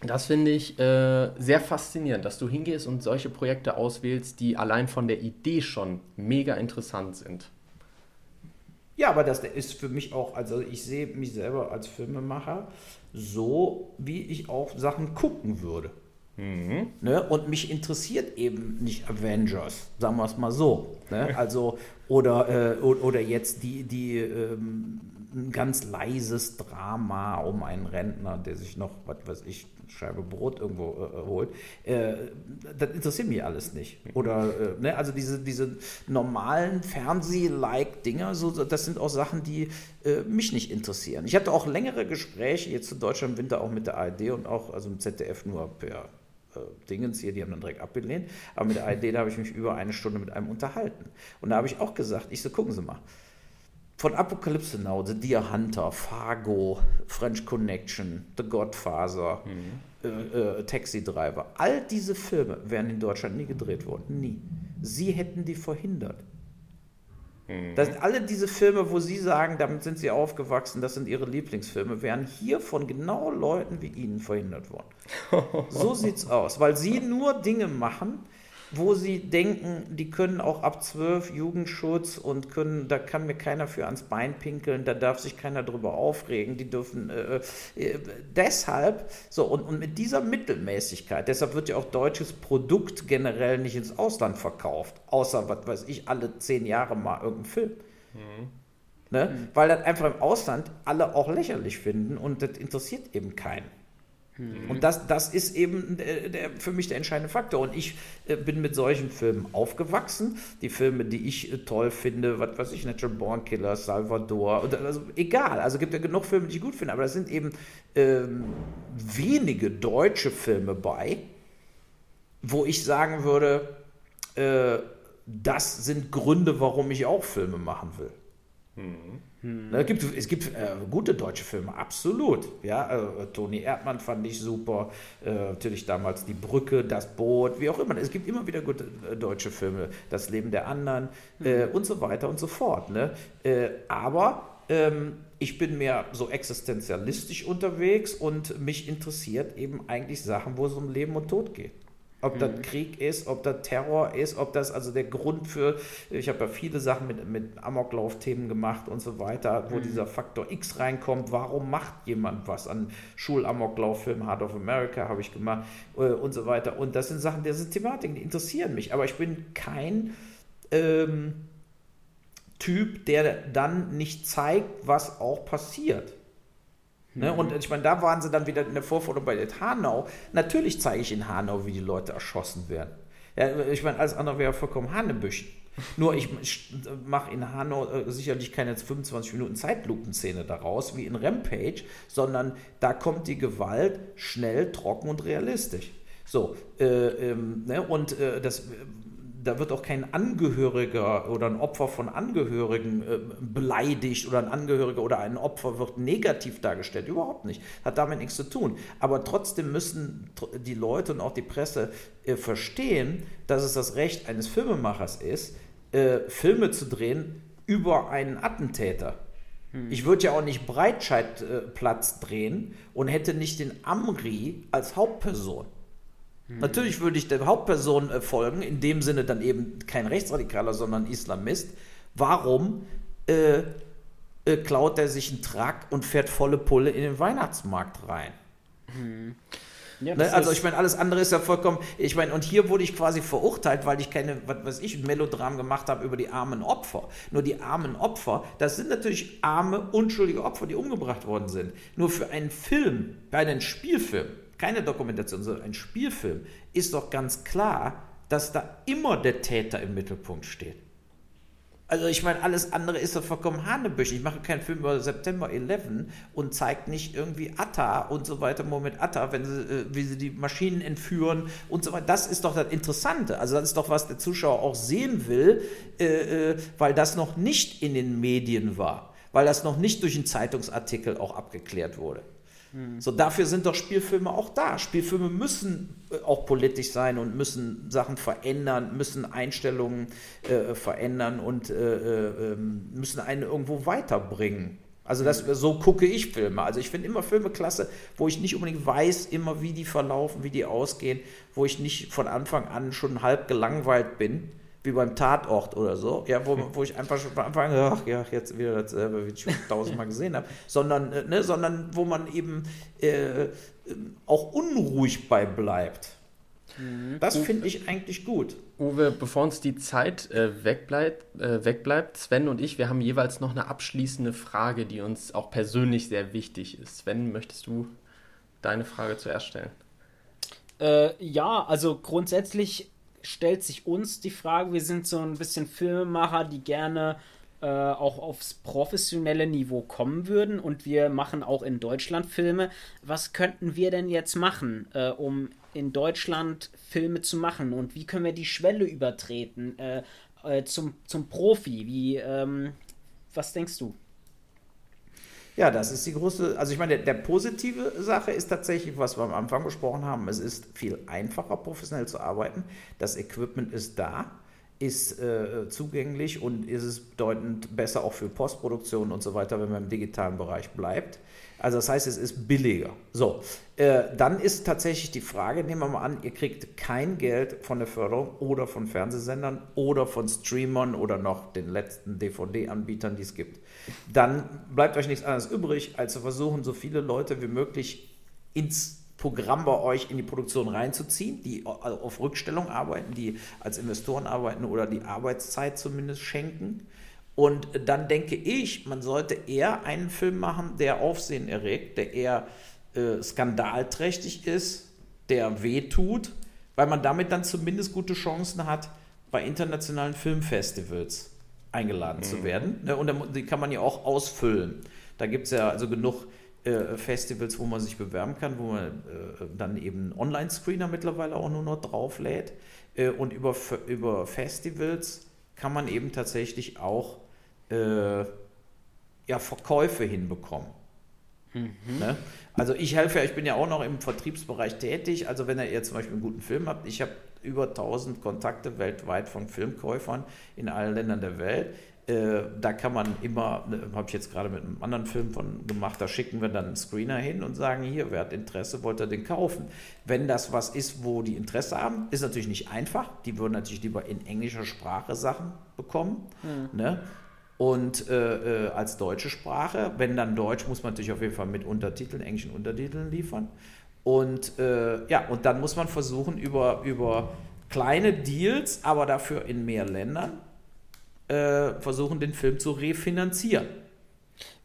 Das finde ich äh, sehr faszinierend, dass du hingehst und solche Projekte auswählst, die allein von der Idee schon mega interessant sind. Ja, aber das ist für mich auch, also ich sehe mich selber als Filmemacher so, wie ich auch Sachen gucken würde. Mhm. Ne? Und mich interessiert eben nicht Avengers, sagen wir es mal so. Ne? Also, oder, äh, oder jetzt die, die ähm, ein ganz leises Drama um einen Rentner, der sich noch, was weiß ich, Scheibe Brot irgendwo äh, äh, holt. Äh, das interessiert mich alles nicht. Oder, äh, ne, also diese, diese normalen Fernseh-like Dinger, so, das sind auch Sachen, die äh, mich nicht interessieren. Ich hatte auch längere Gespräche jetzt zu Deutschland Winter auch mit der ARD und auch also im ZDF nur per Dingens hier, die haben dann direkt abgelehnt. Aber mit der da habe ich mich über eine Stunde mit einem unterhalten. Und da habe ich auch gesagt, ich so, gucken Sie mal, von Apocalypse Now, The Deer Hunter, Fargo, French Connection, The Godfather, mhm. äh, äh, Taxi Driver, all diese Filme wären in Deutschland nie gedreht worden. Nie. Sie hätten die verhindert. Mhm. Das, alle diese Filme, wo Sie sagen, damit sind Sie aufgewachsen, das sind Ihre Lieblingsfilme, wären hier von genau Leuten wie Ihnen verhindert worden. so sieht's aus, weil Sie nur Dinge machen, wo sie denken, die können auch ab zwölf Jugendschutz und können, da kann mir keiner für ans Bein pinkeln, da darf sich keiner drüber aufregen, die dürfen äh, äh, deshalb, so und, und mit dieser Mittelmäßigkeit, deshalb wird ja auch deutsches Produkt generell nicht ins Ausland verkauft, außer, was weiß ich, alle zehn Jahre mal irgendein Film. Mhm. Ne? Mhm. Weil das einfach im Ausland alle auch lächerlich finden und das interessiert eben keinen. Mhm. Und das, das ist eben der, der, für mich der entscheidende Faktor. Und ich äh, bin mit solchen Filmen aufgewachsen. Die Filme, die ich äh, toll finde, was weiß ich, Natural Born Killer, Salvador, oder, also egal. Also gibt ja genug Filme, die ich gut finde, aber da sind eben ähm, wenige deutsche Filme bei, wo ich sagen würde, äh, das sind Gründe, warum ich auch Filme machen will. Mhm. Hm. Es gibt, es gibt äh, gute deutsche Filme, absolut. Ja, äh, Toni Erdmann fand ich super. Äh, natürlich damals Die Brücke, Das Boot, wie auch immer. Es gibt immer wieder gute äh, deutsche Filme. Das Leben der anderen hm. und so weiter und so fort. Ne? Äh, aber ähm, ich bin mehr so existenzialistisch unterwegs und mich interessiert eben eigentlich Sachen, wo es um Leben und Tod geht. Ob das mhm. Krieg ist, ob das Terror ist, ob das also der Grund für, ich habe ja viele Sachen mit, mit Amoklauf-Themen gemacht und so weiter, wo mhm. dieser Faktor X reinkommt. Warum macht jemand was? An Schulamoklauf-Film Heart of America habe ich gemacht äh, und so weiter. Und das sind Sachen, das sind Thematiken, die interessieren mich. Aber ich bin kein ähm, Typ, der dann nicht zeigt, was auch passiert. Ne? Und ich meine, da waren sie dann wieder in der Vorforderung bei Hanau. Natürlich zeige ich in Hanau, wie die Leute erschossen werden. Ja, ich meine, alles andere wäre vollkommen Hanebüchen. Nur ich mache in Hanau äh, sicherlich keine 25 Minuten Zeitlupenszene daraus, wie in Rampage, sondern da kommt die Gewalt schnell, trocken und realistisch. So, äh, ähm, ne? und äh, das da wird auch kein Angehöriger oder ein Opfer von Angehörigen äh, beleidigt oder ein Angehöriger oder ein Opfer wird negativ dargestellt. Überhaupt nicht. Hat damit nichts zu tun. Aber trotzdem müssen die Leute und auch die Presse äh, verstehen, dass es das Recht eines Filmemachers ist, äh, Filme zu drehen über einen Attentäter. Hm. Ich würde ja auch nicht Breitscheidplatz drehen und hätte nicht den Amri als Hauptperson. Hm. Natürlich würde ich der Hauptperson äh, folgen, in dem Sinne dann eben kein Rechtsradikaler, sondern Islamist. Warum äh, äh, klaut er sich einen Truck und fährt volle Pulle in den Weihnachtsmarkt rein? Hm. Ja, ne? Also ich meine, alles andere ist ja vollkommen. Ich meine, und hier wurde ich quasi verurteilt, weil ich keine, was weiß ich, Melodram gemacht habe über die armen Opfer. Nur die armen Opfer, das sind natürlich arme, unschuldige Opfer, die umgebracht worden sind. Nur für einen Film, bei einem Spielfilm, keine Dokumentation, sondern ein Spielfilm, ist doch ganz klar, dass da immer der Täter im Mittelpunkt steht. Also ich meine, alles andere ist doch vollkommen Hanebüchen. Ich mache keinen Film über September 11 und zeige nicht irgendwie Atta und so weiter, Moment Atta, wenn sie, äh, wie sie die Maschinen entführen und so weiter. Das ist doch das Interessante. Also das ist doch, was der Zuschauer auch sehen will, äh, äh, weil das noch nicht in den Medien war, weil das noch nicht durch einen Zeitungsartikel auch abgeklärt wurde. Mhm. So, dafür sind doch Spielfilme auch da. Spielfilme müssen äh, auch politisch sein und müssen Sachen verändern, müssen Einstellungen äh, verändern und äh, äh, ähm, müssen einen irgendwo weiterbringen. Also das, so gucke ich Filme. Also ich finde immer Filme klasse, wo ich nicht unbedingt weiß, immer wie die verlaufen, wie die ausgehen, wo ich nicht von Anfang an schon halb gelangweilt bin, wie beim Tatort oder so, ja, wo, wo ich einfach schon von Anfang an, ach ja, jetzt wieder dasselbe, wie ich schon tausendmal gesehen habe, sondern, äh, ne, sondern wo man eben äh, auch unruhig bei bleibt. Mhm. Das finde ich eigentlich gut. Uwe, bevor uns die Zeit äh, wegbleibt, äh, wegbleibt, Sven und ich, wir haben jeweils noch eine abschließende Frage, die uns auch persönlich sehr wichtig ist. Sven, möchtest du deine Frage zuerst stellen? Äh, ja, also grundsätzlich stellt sich uns die Frage, wir sind so ein bisschen Filmemacher, die gerne äh, auch aufs professionelle Niveau kommen würden und wir machen auch in Deutschland Filme. Was könnten wir denn jetzt machen, äh, um in Deutschland Filme zu machen und wie können wir die Schwelle übertreten äh, äh, zum, zum Profi? Wie, ähm, was denkst du? Ja, das ist die große, also ich meine, der, der, positive Sache ist tatsächlich, was wir am Anfang besprochen haben, es ist viel einfacher, professionell zu arbeiten. Das Equipment ist da, ist äh, zugänglich und ist es bedeutend besser auch für Postproduktion und so weiter, wenn man im digitalen Bereich bleibt. Also das heißt, es ist billiger. So, äh, dann ist tatsächlich die Frage, nehmen wir mal an, ihr kriegt kein Geld von der Förderung oder von Fernsehsendern oder von Streamern oder noch den letzten DVD-Anbietern, die es gibt. Dann bleibt euch nichts anderes übrig, als zu versuchen, so viele Leute wie möglich ins Programm bei euch in die Produktion reinzuziehen, die auf Rückstellung arbeiten, die als Investoren arbeiten oder die Arbeitszeit zumindest schenken. Und dann denke ich, man sollte eher einen Film machen, der Aufsehen erregt, der eher äh, skandalträchtig ist, der wehtut, weil man damit dann zumindest gute Chancen hat, bei internationalen Filmfestivals eingeladen mhm. zu werden. Ne, und die kann man ja auch ausfüllen. Da gibt es ja also genug äh, Festivals, wo man sich bewerben kann, wo man äh, dann eben Online-Screener mittlerweile auch nur noch drauflädt. Äh, und über, über Festivals kann man eben tatsächlich auch äh, ja, Verkäufe hinbekommen. Mhm. Ne? Also ich helfe ja, ich bin ja auch noch im Vertriebsbereich tätig. Also wenn ihr zum Beispiel einen guten Film habt, ich habe über 1000 Kontakte weltweit von Filmkäufern in allen Ländern der Welt. Äh, da kann man immer, ne, habe ich jetzt gerade mit einem anderen Film von gemacht, da schicken wir dann einen Screener hin und sagen, hier, wer hat Interesse, wollt ihr den kaufen? Wenn das was ist, wo die Interesse haben, ist natürlich nicht einfach. Die würden natürlich lieber in englischer Sprache Sachen bekommen. Mhm. Ne? Und äh, äh, als deutsche Sprache. Wenn dann Deutsch, muss man natürlich auf jeden Fall mit Untertiteln, englischen Untertiteln liefern. Und äh, ja, und dann muss man versuchen, über, über kleine Deals, aber dafür in mehr Ländern, äh, versuchen, den Film zu refinanzieren.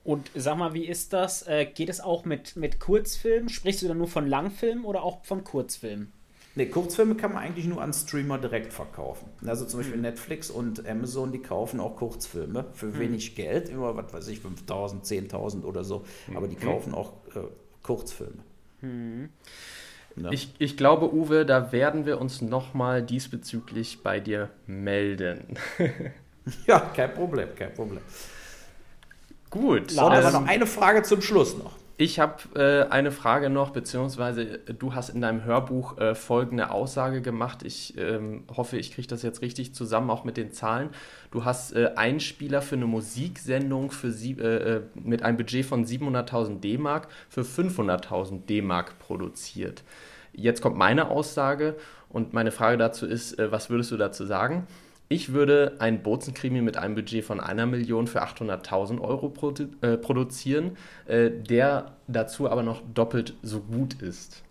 Und sag mal, wie ist das? Äh, geht es auch mit, mit Kurzfilmen? Sprichst du dann nur von Langfilmen oder auch von Kurzfilmen? Ne, Kurzfilme kann man eigentlich nur an Streamer direkt verkaufen. Also zum Beispiel hm. Netflix und Amazon, die kaufen auch Kurzfilme für hm. wenig Geld, immer, was weiß ich, 5000, 10.000 oder so. Hm. Aber die kaufen auch äh, Kurzfilme. Hm. Ja. Ich, ich glaube, Uwe, da werden wir uns nochmal diesbezüglich bei dir melden. ja, kein Problem, kein Problem. Gut. So, aber noch eine Frage zum Schluss noch. Ich habe äh, eine Frage noch, beziehungsweise äh, du hast in deinem Hörbuch äh, folgende Aussage gemacht. Ich ähm, hoffe, ich kriege das jetzt richtig zusammen, auch mit den Zahlen. Du hast äh, Einspieler für eine Musiksendung für sie, äh, äh, mit einem Budget von 700.000 D-Mark für 500.000 D-Mark produziert. Jetzt kommt meine Aussage und meine Frage dazu ist, was würdest du dazu sagen? Ich würde einen Bozenkrimi mit einem Budget von einer Million für 800.000 Euro produ äh, produzieren, äh, der dazu aber noch doppelt so gut ist.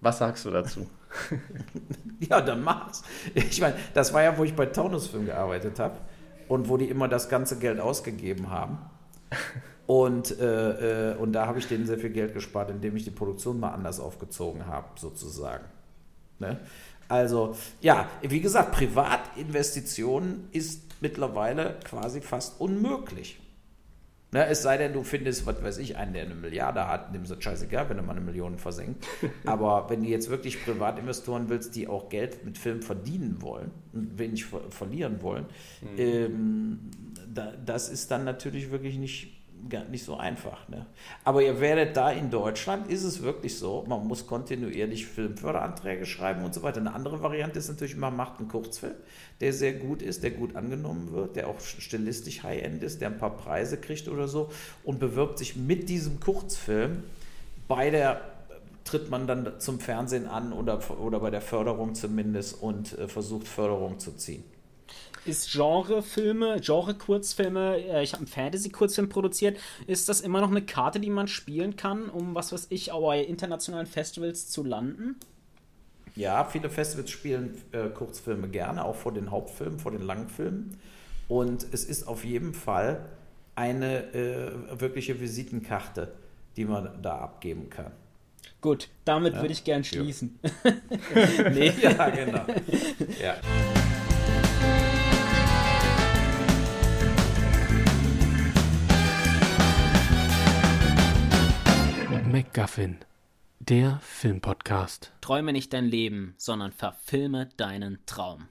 Was sagst du dazu? ja, dann mach's. Ich meine, das war ja, wo ich bei Taunusfilm gearbeitet habe und wo die immer das ganze Geld ausgegeben haben. Und, äh, äh, und da habe ich denen sehr viel Geld gespart, indem ich die Produktion mal anders aufgezogen habe, sozusagen. Ne? Also ja, wie gesagt, Privatinvestitionen ist mittlerweile quasi fast unmöglich. Ne, es sei denn, du findest, was weiß ich, einen, der eine Milliarde hat, nimm es scheißegal, wenn du mal eine Million versenkt. Aber wenn du jetzt wirklich Privatinvestoren willst, die auch Geld mit Film verdienen wollen und wenig ver verlieren wollen, mhm. ähm, da, das ist dann natürlich wirklich nicht, gar nicht so einfach. Ne? Aber ihr werdet da in Deutschland, ist es wirklich so, man muss kontinuierlich Filmförderanträge schreiben und so weiter. Eine andere Variante ist natürlich, man macht einen Kurzfilm, der sehr gut ist, der gut angenommen wird, der auch stilistisch High-End ist, der ein paar Preise kriegt oder so und bewirbt sich mit diesem Kurzfilm bei der tritt man dann zum Fernsehen an oder, oder bei der Förderung zumindest und äh, versucht Förderung zu ziehen ist Genrefilme, Genre-Kurzfilme, äh, ich habe einen Fantasy-Kurzfilm produziert, ist das immer noch eine Karte, die man spielen kann, um was weiß ich, auch bei internationalen Festivals zu landen? Ja, viele Festivals spielen äh, Kurzfilme gerne, auch vor den Hauptfilmen, vor den Langfilmen. Und es ist auf jeden Fall eine äh, wirkliche Visitenkarte, die man da abgeben kann. Gut, damit ja? würde ich gern schließen. nee. ja, genau. Ja. MacGuffin, der Filmpodcast. Träume nicht dein Leben, sondern verfilme deinen Traum.